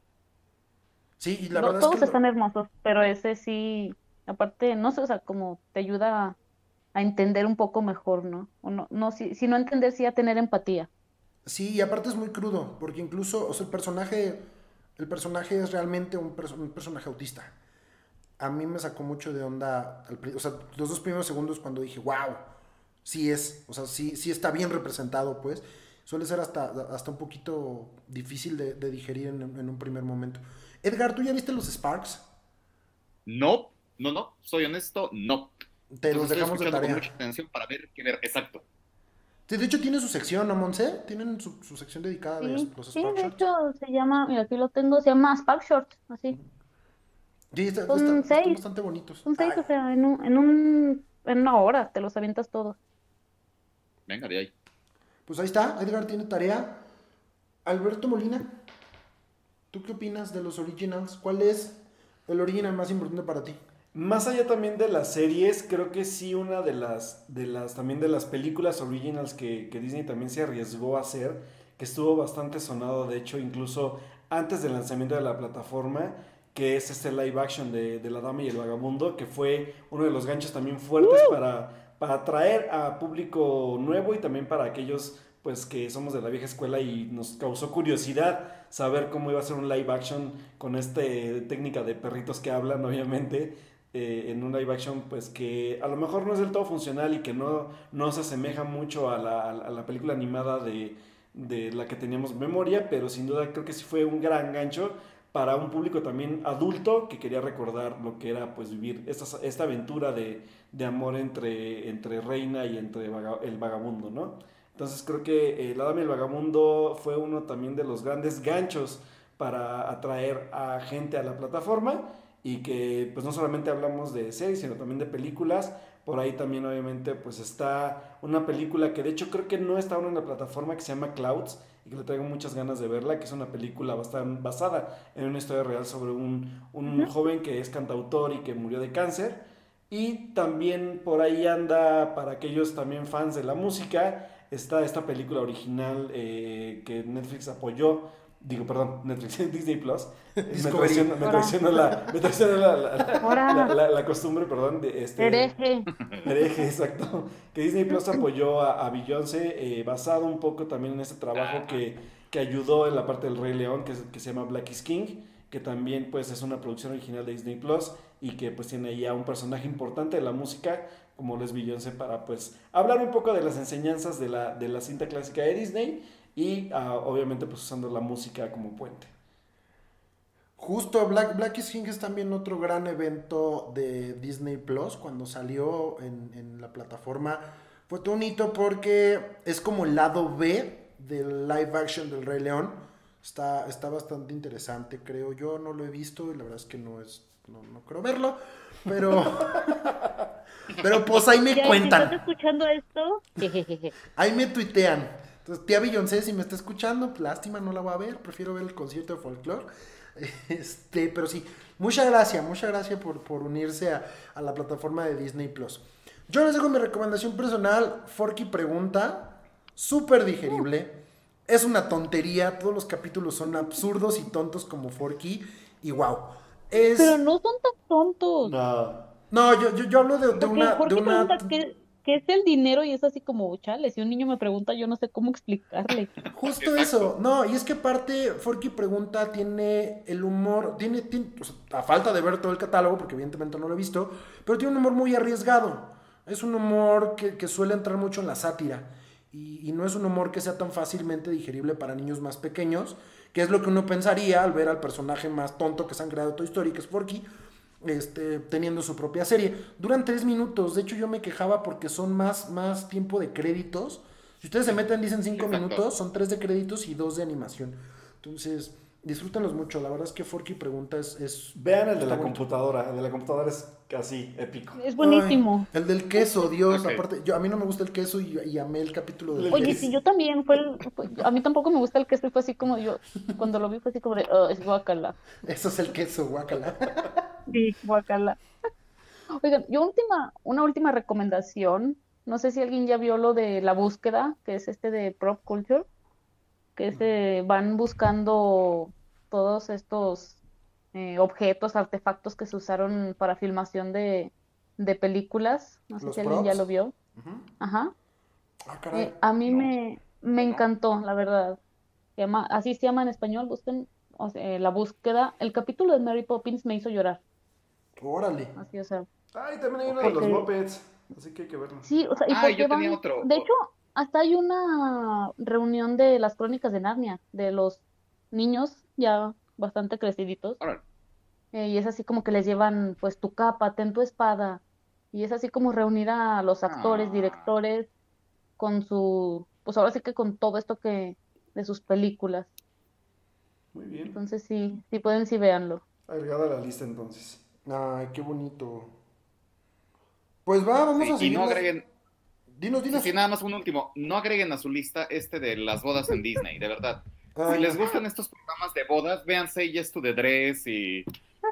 Sí, y la verdad Todos es que están hermosos, pero ese sí, aparte, no sé, o sea, como te ayuda a, entender un poco mejor, ¿no? O no, no si, si no entender, sí a tener empatía. Sí, y aparte es muy crudo, porque incluso, o sea, el personaje el personaje es realmente un, personaje autista. A mí me sacó mucho de onda, o sea, los dos primeros segundos cuando dije, wow, sí es, o sea, sí, sí está bien representado, pues. suele ser hasta, hasta un poquito difícil de, de digerir en, en un primer momento. Edgar, ¿tú ya viste los Sparks? No, no, no, soy honesto, no. Te los dejamos estoy de con tarea. mucha atención para ver qué ver. Exacto. Sí, de hecho tiene su sección, ¿no, Monse? Tienen su, su sección dedicada de Sí, los sí, Spark de Shorts. hecho se llama, mira, aquí lo tengo, se llama Spark Short, así. Sí, está- Son está- están bastante bonitos. Son seis, Ay, o sea, en, un, en, un, en una hora te los avientas todos. Venga, de ahí. Pues ahí está, Edgar tiene tarea. Alberto Molina, ¿tú qué opinas de los originals? ¿Cuál es el original más importante para ti? Más allá también de las series, creo que sí una de las, de las también de las películas originals que, que Disney también se arriesgó a hacer, que estuvo bastante sonado, de hecho, incluso antes del lanzamiento de la plataforma, que es este live action de, de La Dama y el Vagabundo, que fue uno de los ganchos también fuertes para, para atraer a público nuevo y también para aquellos pues que somos de la vieja escuela y nos causó curiosidad saber cómo iba a ser un live action con esta técnica de perritos que hablan, obviamente, eh, en un live action pues que a lo mejor no es del todo funcional y que no, no se asemeja mucho a la, a la película animada de, de la que teníamos memoria, pero sin duda creo que sí fue un gran gancho para un público también adulto que quería recordar lo que era pues vivir esta, esta aventura de, de amor entre, entre Reina y entre vaga- el vagabundo, ¿no? Entonces creo que eh, La Dama y el Vagabundo fue uno también de los grandes ganchos para atraer a gente a la plataforma y que pues no solamente hablamos de series, sino también de películas. Por ahí también obviamente pues está una película que de hecho creo que no está aún en la plataforma que se llama Clouds y que le traigo muchas ganas de verla, que es una película bastante basada en una historia real sobre un, un joven que es cantautor y que murió de cáncer. Y también por ahí anda, para aquellos también fans de la música, está esta película original eh, que Netflix apoyó, digo, perdón, Netflix, <laughs> Disney Plus. me traicionó, me Ahora. traicionó la, me traicionó la, la- la- Ahora. la- la- la costumbre, perdón, de este... Hereje. Hereje, exacto. Que Disney Plus apoyó a, a Beyoncé, eh, basado un poco también en este trabajo que, que ayudó en la parte del Rey León, que, es- que se llama Black is King, que también pues es una producción original de Disney Plus y que pues tiene ahí a un personaje importante de la música como lo es Beyoncé para pues hablar un poco de las enseñanzas de la, de la cinta clásica de Disney y ah, obviamente pues usando la música como puente. Justo, Black, Black is King es también otro gran evento de Disney Plus. Cuando salió en, en la plataforma, fue todo un hito porque es como el lado B del live action del Rey León. Está, está bastante interesante, creo. Yo no lo he visto y la verdad es que no es. No, no creo verlo. Pero. <laughs> pero pues ahí me Ya, si cuentan. ¿Estás escuchando esto? <laughs> Ahí me tuitean. Entonces, tía Beyoncé, si me está escuchando, pues, lástima, no la voy a ver. Prefiero ver el concierto de folclore. <laughs> Este, pero sí, muchas gracias, muchas gracias por, por unirse a, a la plataforma de Disney Plus. Yo les dejo mi recomendación personal. Forky pregunta, súper digerible. Es una tontería, todos los capítulos son absurdos y tontos como Forky. Y wow. Es... Pero no son tan tontos. No. No, yo, yo, yo hablo de, de una... De una... pregunta qué, es el dinero y es así como, chale, si un niño me pregunta, yo no sé cómo explicarle. Justo eso, no, y es que aparte Forky Pregunta tiene el humor, tiene, tiene- o sea, a falta de ver todo el catálogo, porque evidentemente no lo he visto, pero tiene un humor muy arriesgado. Es un humor que, que suele entrar mucho en la sátira. Y, y no es un humor que sea tan fácilmente digerible para niños más pequeños, que es lo que uno pensaría al ver al personaje más tonto que se han creado de Toy Story, que es Forky, este, teniendo su propia serie. Duran tres minutos, de hecho yo me quejaba porque son más, más tiempo de créditos. Si ustedes se meten, dicen cinco Exacto. minutos, son tres de créditos y dos de animación. Entonces, disfrútenlos mucho. La verdad es que Forky Pregunta es... es Vean el de la bonito. computadora, el de la computadora es casi épico. Es buenísimo. Ay, el del queso, Dios. Aparte, yo, a mí no me gusta el queso y, y amé el capítulo del Oye, sí, yo también, fue, el- fue- a mí tampoco me gusta el queso y fue así como yo, cuando lo vi fue así como de, "Oh, es guacala. Eso es el queso, guacala. Sí, guacala. Oigan, yo última, una última recomendación, no sé si alguien ya vio lo de la búsqueda, que es este de Prop Culture, que se van buscando todos estos eh, objetos, artefactos que se usaron para filmación de, de películas, no sé Los si alguien ya lo vio. Ujú. Ajá. Ah, caray. Eh, a mí no. me, me No. encantó, la verdad. Se llama, así se llama en español, busquen o sea, eh, la búsqueda. El capítulo de Mary Poppins me hizo llorar. Órale. Así, o sea, Ay, también hay uno de los Muppets, así que hay que verlo. sí, o sea, y Ah, yo tenía van- otro. de hecho, hasta hay una reunión de las crónicas de Narnia, de los niños ya bastante creciditos. Eh, y es así como que les llevan, pues, tu capa, ten tu espada. Y es así como reunir a los actores, Ah. directores, con su, pues ahora sí que con todo esto que, de sus películas. Muy bien. Entonces sí, sí pueden, sí véanlo. Agregada a la lista entonces. Ay, qué bonito. Pues va, vamos Sí, a y seguir. no las- agreguen, Dinos, dinos. sí, nada más un último, no agreguen a su lista este de las bodas en Disney, de verdad. Ay, Si les gustan estos programas de bodas, vean Say Yes to the Dress y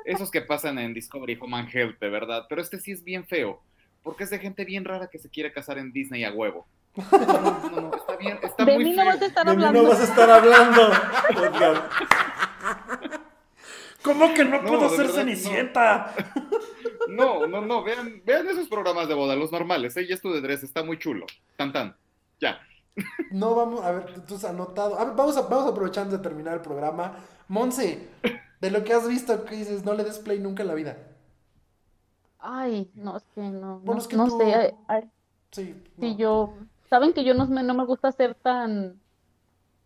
esos que pasan en Discovery Home and Health, de verdad. Pero este sí es bien feo, porque es de gente bien rara que se quiere casar en Disney a huevo. No, no, no, está bien, está De muy mí no feo. vas a estar De mí hablando. no vas a estar hablando. ¿Cómo que no, No, puedo ser verdad, Cenicienta? No, no, no, vean, vean esos programas de boda, los normales. Say Yes to the Dress está muy chulo. Tan tan. Ya. No vamos, a ver, tú has anotado. A ver, vamos, a, vamos aprovechando de terminar el programa. Monse, de lo que has visto, ¿qué dices? No le des play nunca en la vida. Ay, no, es que no, Bueno, no, es que no tú- sé. ay, ay, Sí. sí, no. yo, saben que yo no me, no me gusta ser tan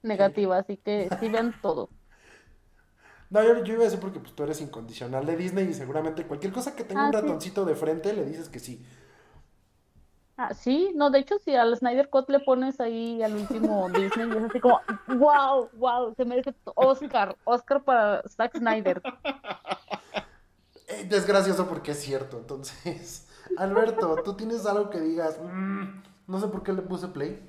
negativa, así que sí vean todo. No, yo, yo iba a decir porque pues, tú eres incondicional de Disney y seguramente cualquier cosa que tenga Ah, un sí. ratoncito de frente le dices que sí. Ah, sí, no, de hecho, si al Snyder Cut le pones ahí al último <laughs> Disney, y es así como, wow, wow, se merece Oscar, Oscar para Zack Snyder. Eh, desgracioso porque es cierto. Entonces, <laughs> Alberto, ¿tú tienes algo que digas? "Mm, no sé por qué le puse play.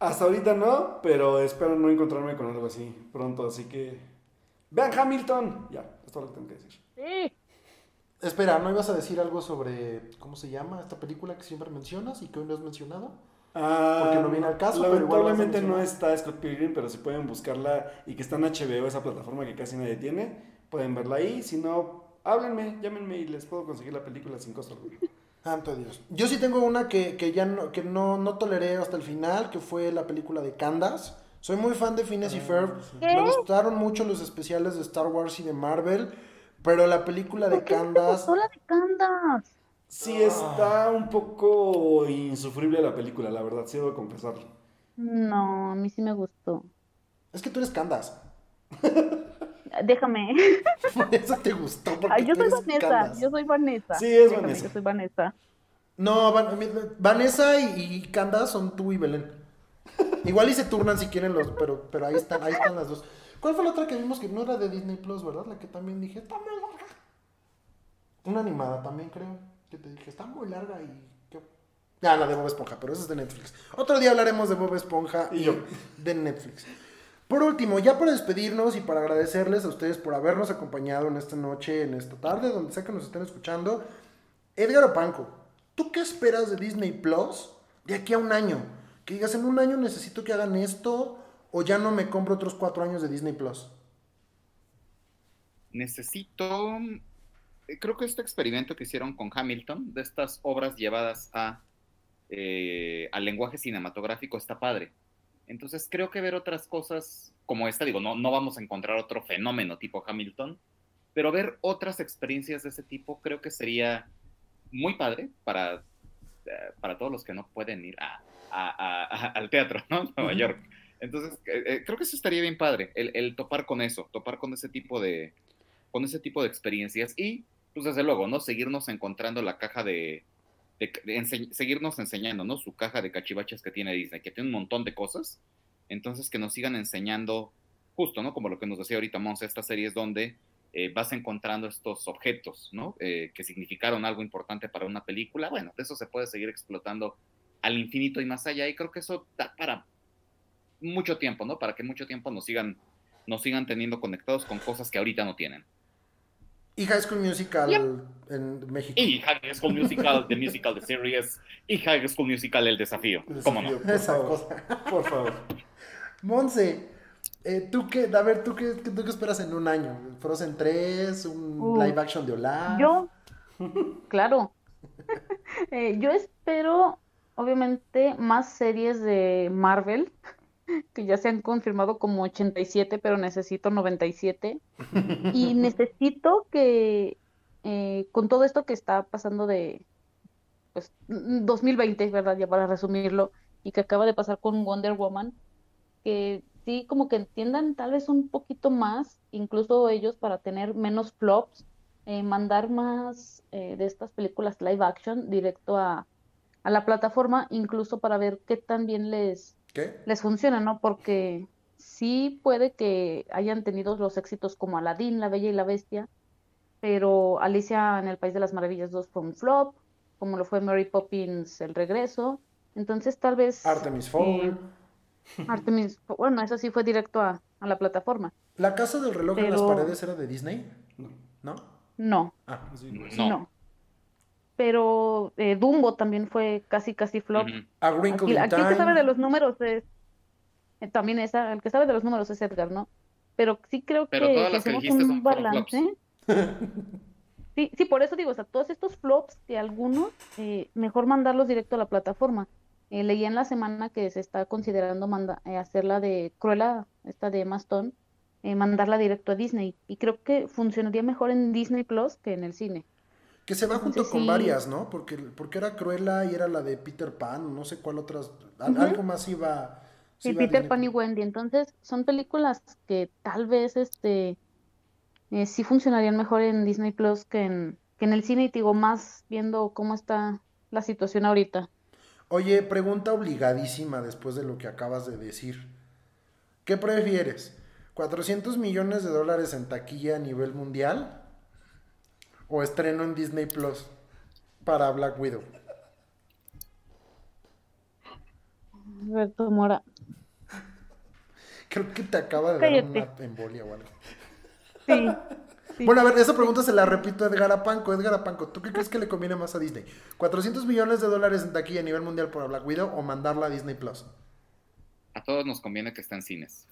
Hasta ahorita no, pero espero no encontrarme con algo así pronto, así que... Vean Hamilton. Ya, es todo lo que tengo que decir. Sí, Espera, ¿no ibas a decir algo sobre cómo se llama esta película que siempre mencionas y que hoy no has mencionado? Ah, Porque no viene al caso, pero Lamentablemente no mencionar. está Scott Pilgrim, pero si pueden buscarla y que está en HBO, esa plataforma que casi nadie tiene, pueden verla ahí. Si no, háblenme, llámenme y les puedo conseguir la película sin costo alguno. Santo Dios. Yo sí tengo una que, que ya no, que no, no toleré hasta el final, que fue la película de Candace. Soy muy fan de Phineas y Ferb. Me gustaron mucho los especiales de Star Wars y de Marvel, pero la película de ¿por qué no te Candace... gustó la de Candace? Sí está un poco insufrible la película, la verdad, sí debo confesarlo. No, a mí sí me gustó. Es que tú eres Candace. <laughs> Déjame. <laughs> Eso te gustó, porque Ay, yo tú soy eres Vanessa, Candace. yo soy Vanessa. Sí, es Déjame, Vanessa. Yo soy Vanessa. No, Van- Vanessa y, y Candace son tú y Belén. Igual y se turnan si quieren los, pero, pero ahí están, ahí están las dos. ¿Cuál fue la otra que vimos que no era de Disney Plus, verdad? La que también dije, está muy larga. Una animada también creo, que te dije, está muy larga y... Ya, la de Bob Esponja, pero esa es de Netflix. Otro día hablaremos de Bob Esponja y Y yo. de Netflix. Por último, ya para despedirnos y para agradecerles a ustedes por habernos acompañado en esta noche, en esta tarde, donde sea que nos estén escuchando, Edgar Opanco, ¿tú qué esperas de Disney Plus de aquí a un año? Que digas, en un año necesito que hagan esto o ya no me compro otros cuatro años de Disney Plus. Necesito. eh, Creo que este experimento que hicieron con Hamilton, de estas obras llevadas a, eh, al lenguaje cinematográfico, está padre. Entonces creo que ver otras cosas como esta, digo, no, no vamos a encontrar otro fenómeno tipo Hamilton, pero ver otras experiencias de ese tipo creo que sería muy padre para, eh, para todos los que no pueden ir a, a- a- al teatro, ¿no? Nueva Ujú. York. Entonces, eh, eh, creo que eso estaría bien padre, el, el topar con eso, topar con ese tipo de, con ese tipo de experiencias y, pues desde luego, ¿no? Seguirnos encontrando la caja de, de- de ense- seguirnos enseñando, ¿no? Su caja de cachivaches que tiene Disney, que tiene un montón de cosas, entonces que nos sigan enseñando, justo, ¿no? Como lo que nos decía ahorita Monse, estas series donde eh, vas encontrando estos objetos, ¿no? Eh, que significaron algo importante para una película, bueno, de eso se puede seguir explotando al infinito y más allá, y creo que eso da para mucho tiempo, ¿no? Para que mucho tiempo nos sigan, nos sigan teniendo conectados con cosas que ahorita no tienen. Y High School Musical en México. Y High School Musical, The Musical, The Series, y High School Musical, El Desafío. El ¿Cómo no? desafío, Por Esa favor, cosa. por favor. Monse, eh, ¿tú qué, a ver, ¿tú qué, qué- tú qué esperas en un año? ¿Frozen 3? ¿Un Uh, live action de Olaf? Yo, claro. <laughs> Eh, yo espero, obviamente, más series de Marvel, <laughs> que ya se han confirmado como 87, pero necesito 97. Y <laughs> necesito que, eh, con todo esto que está pasando de, pues, mm, 2020, ¿verdad? Ya para resumirlo, y que acaba de pasar con Wonder Woman, que sí como que entiendan tal vez un poquito más, incluso ellos para tener menos flops, eh, mandar más eh, de estas películas live action directo a, a la plataforma, incluso para ver qué tan bien les, ¿Qué? les funciona, ¿no? Porque sí puede que hayan tenido los éxitos como Aladdin, La Bella y la Bestia, pero Alicia en el País de las Maravillas 2 fue un flop, como lo fue Mary Poppins El Regreso. Entonces tal vez Artemis Fowl. eh, Artemis, bueno, eso sí fue directo a, a la plataforma. ¿La casa del reloj en las Pero- paredes era de Disney? ¿No? No, Ah, No. no. Pero eh, Dumbo también fue casi casi flop. Ujú. A Aquí, aquí el que sabe de los números es eh, también esa, el que sabe de los números es Edgar, ¿no? Pero sí creo Pero que todas las hacemos un son balance. <laughs> Sí, sí, por eso digo, o sea, todos estos flops de algunos, eh, mejor mandarlos directo a la plataforma. Eh, leí en la semana que se está considerando manda- eh, hacerla de Cruella, esta de Emma Stone, eh, mandarla directo a Disney. Y creo que funcionaría mejor en Disney Plus que en el cine. Que se va junto Entonces, con sí. varias, ¿no? Porque, porque era Cruella y era la de Peter Pan, no sé cuál otras. Algo más iba. Sí, iba Peter Pan y. Wendy. Entonces, son películas que tal vez este eh, sí funcionarían mejor en Disney Plus que en, que en el cine, y te digo, más viendo cómo está la situación ahorita. Oye, pregunta obligadísima después de lo que acabas de decir. ¿Qué prefieres? ¿400 millones de dólares en taquilla a nivel mundial? ¿O estreno en Disney Plus para Black Widow? Alberto Mora. Creo que te acaba de dar una embolia o algo. Sí. <laughs> sí. Bueno, a ver, esa pregunta se la repito a Edgar Apanco. Edgar Apanco, ¿tú qué crees que le conviene más a Disney? ¿400 millones de dólares en taquilla a nivel mundial para Black Widow o mandarla a Disney Plus? A todos nos conviene que esté en cines.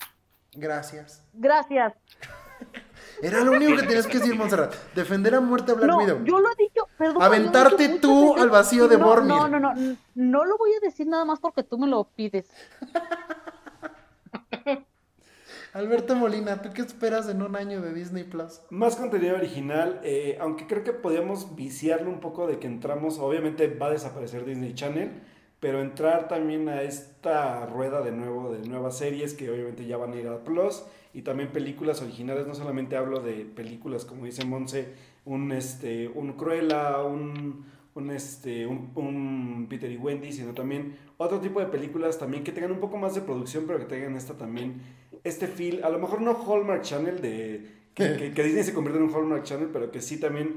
Gracias. Gracias. <laughs> Era lo único que tenías que decir, Montserrat. Defender a muerte a Black No, Widow. yo lo he dicho, perdón, Aventarte dicho tú veces. al vacío de no, Bormir. No, no, no, no lo voy a decir nada más porque tú me lo pides. <laughs> Alberto Molina, ¿tú qué esperas en un año de Disney Plus? Más contenido original, eh, aunque creo que podríamos viciarlo un poco de que entramos, obviamente va a desaparecer Disney Channel, pero entrar también a esta rueda de nuevo de nuevas series que obviamente ya van a ir a Plus y también películas originales, no solamente hablo de películas como dice Monse, un este un Cruella, un un este un, un Peter y Wendy, sino también otro tipo de películas también que tengan un poco más de producción, pero que tengan esta también este feel, a lo mejor no Hallmark Channel de que, <laughs> que- que Disney se convierte en un Hallmark Channel, pero que sí también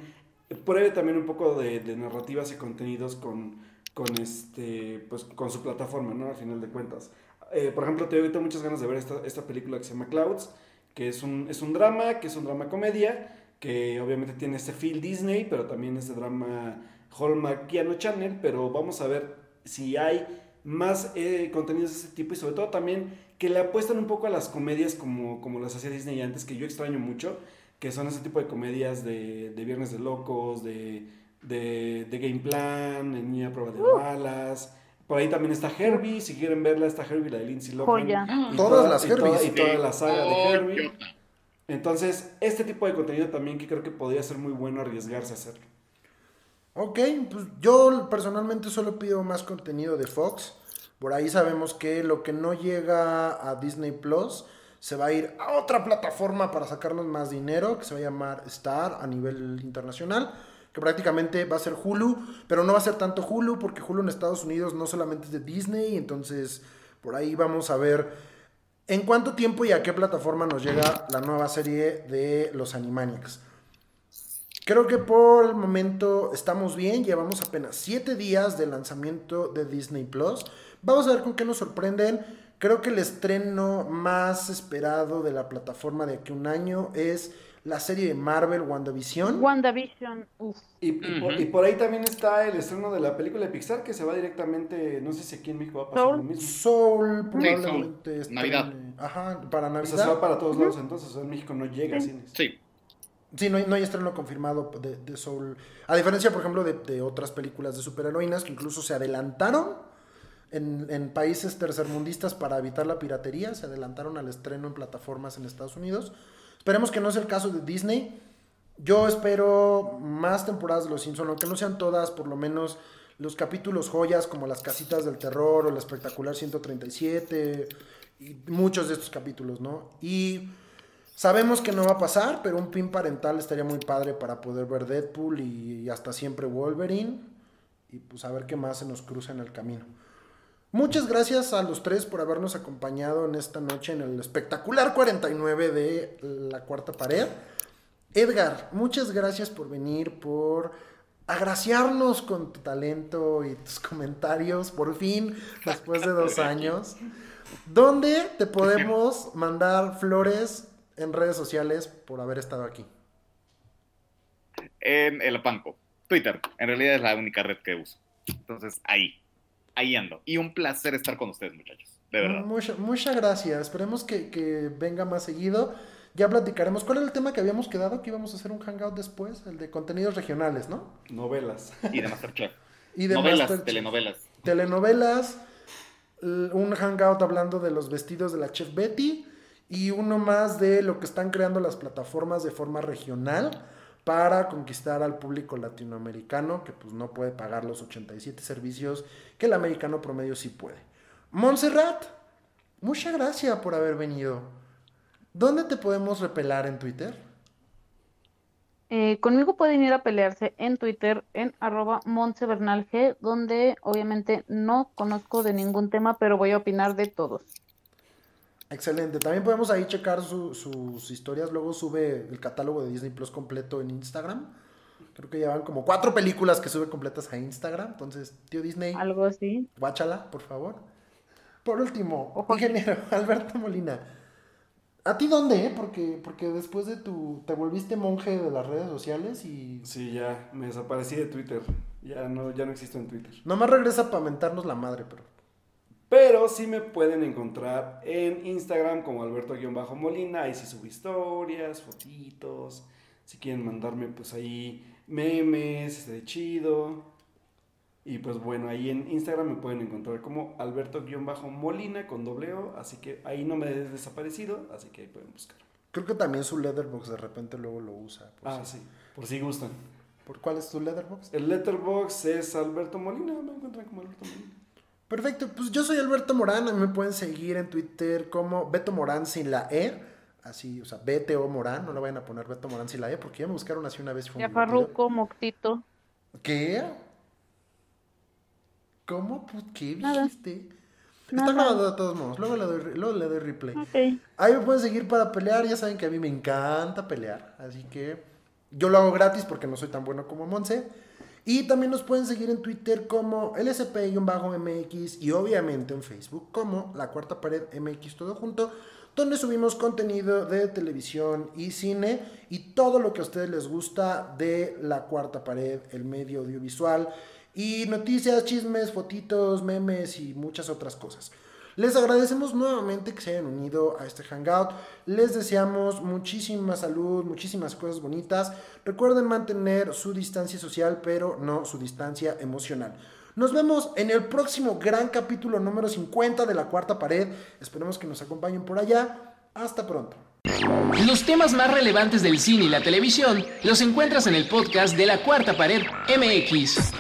pruebe también un poco de, de narrativas y contenidos con, con este pues con su plataforma, ¿no? Al final de cuentas. Eh, por ejemplo, te tengo muchas ganas de ver esta, esta película que se llama Clouds, que es un, es un drama, que es un drama comedia, que obviamente tiene este feel Disney, pero también este drama Hallmarkiano Channel, pero vamos a ver si hay más eh, contenidos de ese tipo y sobre todo también que le apuestan un poco a las comedias como, como las hacía Disney antes, que yo extraño mucho, que son ese tipo de comedias de, de Viernes de Locos, de, de, de Game Plan, de Niña Prueba de Balas. Por ahí también está Herbie, si quieren verla, está Herbie, la de Lindsay Lohan. Joya. Y Todas toda- las y toda- Herbies. Y toda la saga de Oh, Herbie. Entonces, este tipo de contenido también que creo que podría ser muy bueno arriesgarse a hacerlo. Ok, pues yo personalmente solo pido más contenido de Fox. Por ahí sabemos que lo que no llega a Disney Plus se va a ir a otra plataforma para sacarnos más dinero, que se va a llamar Star a nivel internacional, que prácticamente va a ser Hulu, pero no va a ser tanto Hulu, porque Hulu en Estados Unidos no solamente es de Disney, entonces por ahí vamos a ver en cuánto tiempo y a qué plataforma nos llega la nueva serie de los Animaniacs. Creo que por el momento estamos bien. Llevamos apenas 7 días de lanzamiento de Disney Plus. Vamos a ver con qué nos sorprenden. Creo que el estreno más esperado de la plataforma de aquí un año es la serie de Marvel WandaVision. WandaVision, uf. Y, y por, y por ahí también está el estreno de la película de Pixar que se va directamente, no sé si aquí en México va a pasar Soul. lo mismo. Soul probablemente Soul. Navidad. Ajá, para O sea, Navidad. se va para todos lados entonces, o sea, en México no llega a cines. Sí. Sí, no hay, no hay estreno confirmado de, de Soul. A diferencia, por ejemplo, de, de otras películas de superheroínas que incluso se adelantaron en, en países tercermundistas para evitar la piratería. Se adelantaron al estreno en plataformas en Estados Unidos. Esperemos que no sea el caso de Disney. Yo espero más temporadas de Los Simpsons, aunque no sean todas, por lo menos los capítulos joyas como Las Casitas del Terror o El Espectacular 137 y muchos de estos capítulos, ¿no? Y sabemos que no va a pasar, pero un pin parental estaría muy padre para poder ver Deadpool y, y hasta siempre Wolverine y pues a ver qué más se nos cruza en el camino. Muchas gracias a los tres por habernos acompañado en esta noche en el espectacular 49 de La Cuarta Pared. Edgar, muchas gracias por venir, por agraciarnos con tu talento y tus <laughs> comentarios, por fin, después de dos años. ¿Dónde te podemos mandar flores en redes sociales por haber estado aquí? En el banco, Twitter. En realidad es la única red que uso. Entonces, ahí. Ahí ando. Y un placer estar con ustedes, muchachos. De verdad. Mucha- muchas gracias. Esperemos que, que venga más seguido. Ya platicaremos. ¿Cuál era el tema que habíamos quedado? Que íbamos a hacer un hangout después, el de contenidos regionales, ¿no? Novelas. Y de Masterchef. Y de Novelas, Masterchef. telenovelas. telenovelas, un hangout hablando de los vestidos de la chef Betty y uno más de lo que están creando las plataformas de forma regional para conquistar al público latinoamericano que pues no puede pagar los 87 servicios que el americano promedio sí puede. Montserrat, muchas gracias por haber venido. ¿Dónde te podemos repelar en Twitter? Eh, conmigo pueden ir a pelearse en Twitter en arroba Montsebernalg, donde obviamente no conozco de ningún tema, pero voy a opinar de todos. Excelente. También podemos ahí checar su- sus historias. Luego sube el catálogo de Disney Plus completo en Instagram. Creo que llevan como cuatro películas que sube completas a Instagram. Entonces, tío Disney, Algo así. guáchala, por favor. Por último, Ojo. ingeniero <laughs> Alberto Molina. ¿A ti dónde? eh? Porque, porque después de tu... Te volviste monje de las redes sociales y... Sí, ya, me desaparecí de Twitter. Ya no, ya no existo en Twitter. Nomás regresa para mentarnos la madre, pero... Pero sí me pueden encontrar en Instagram como Alberto-Molina. Ahí sí subo historias, fotitos. Si quieren mandarme, pues ahí memes, de chido. Y pues bueno, ahí en Instagram me pueden encontrar como Alberto-Molina con doble O. Así que ahí no me he desaparecido, así que ahí pueden buscar. Creo que también su Letterbox de repente luego lo usa. por Ah, si- sí, por si gustan. ¿Por cuál es tu Letterbox? El letterbox es Alberto Molina, me encuentran como Alberto Molina. Perfecto, pues yo soy Alberto Morán, a mí me pueden seguir en Twitter como Beto Morán sin la E, así, o sea, BTO Morán, no le vayan a poner Beto Morán sin la E, porque ya me buscaron así una vez. fue Ya. Farruco, Moctito. ¿Qué? ¿Cómo? ¿Qué Nada. dijiste? Está Nada. grabado de todos modos, luego le doy, luego le doy replay. Ahí me pueden seguir para pelear, ya saben que a mí me encanta pelear, así que yo lo hago gratis porque no soy tan bueno como Monse. Y también nos pueden seguir en Twitter como LSP-MX y obviamente en Facebook como La Cuarta Pared MX todo junto, donde subimos contenido de televisión y cine y todo lo que a ustedes les gusta de La Cuarta Pared, el medio audiovisual y noticias, chismes, fotitos, memes y muchas otras cosas. Les agradecemos nuevamente que se hayan unido a este hangout. Les deseamos muchísima salud, muchísimas cosas bonitas. Recuerden mantener su distancia social, pero no su distancia emocional. Nos vemos en el próximo gran capítulo número 50 de La Cuarta Pared. Esperemos que nos acompañen por allá. Hasta pronto. Los temas más relevantes del cine y la televisión los encuentras en el podcast de la Cuarta Pared MX.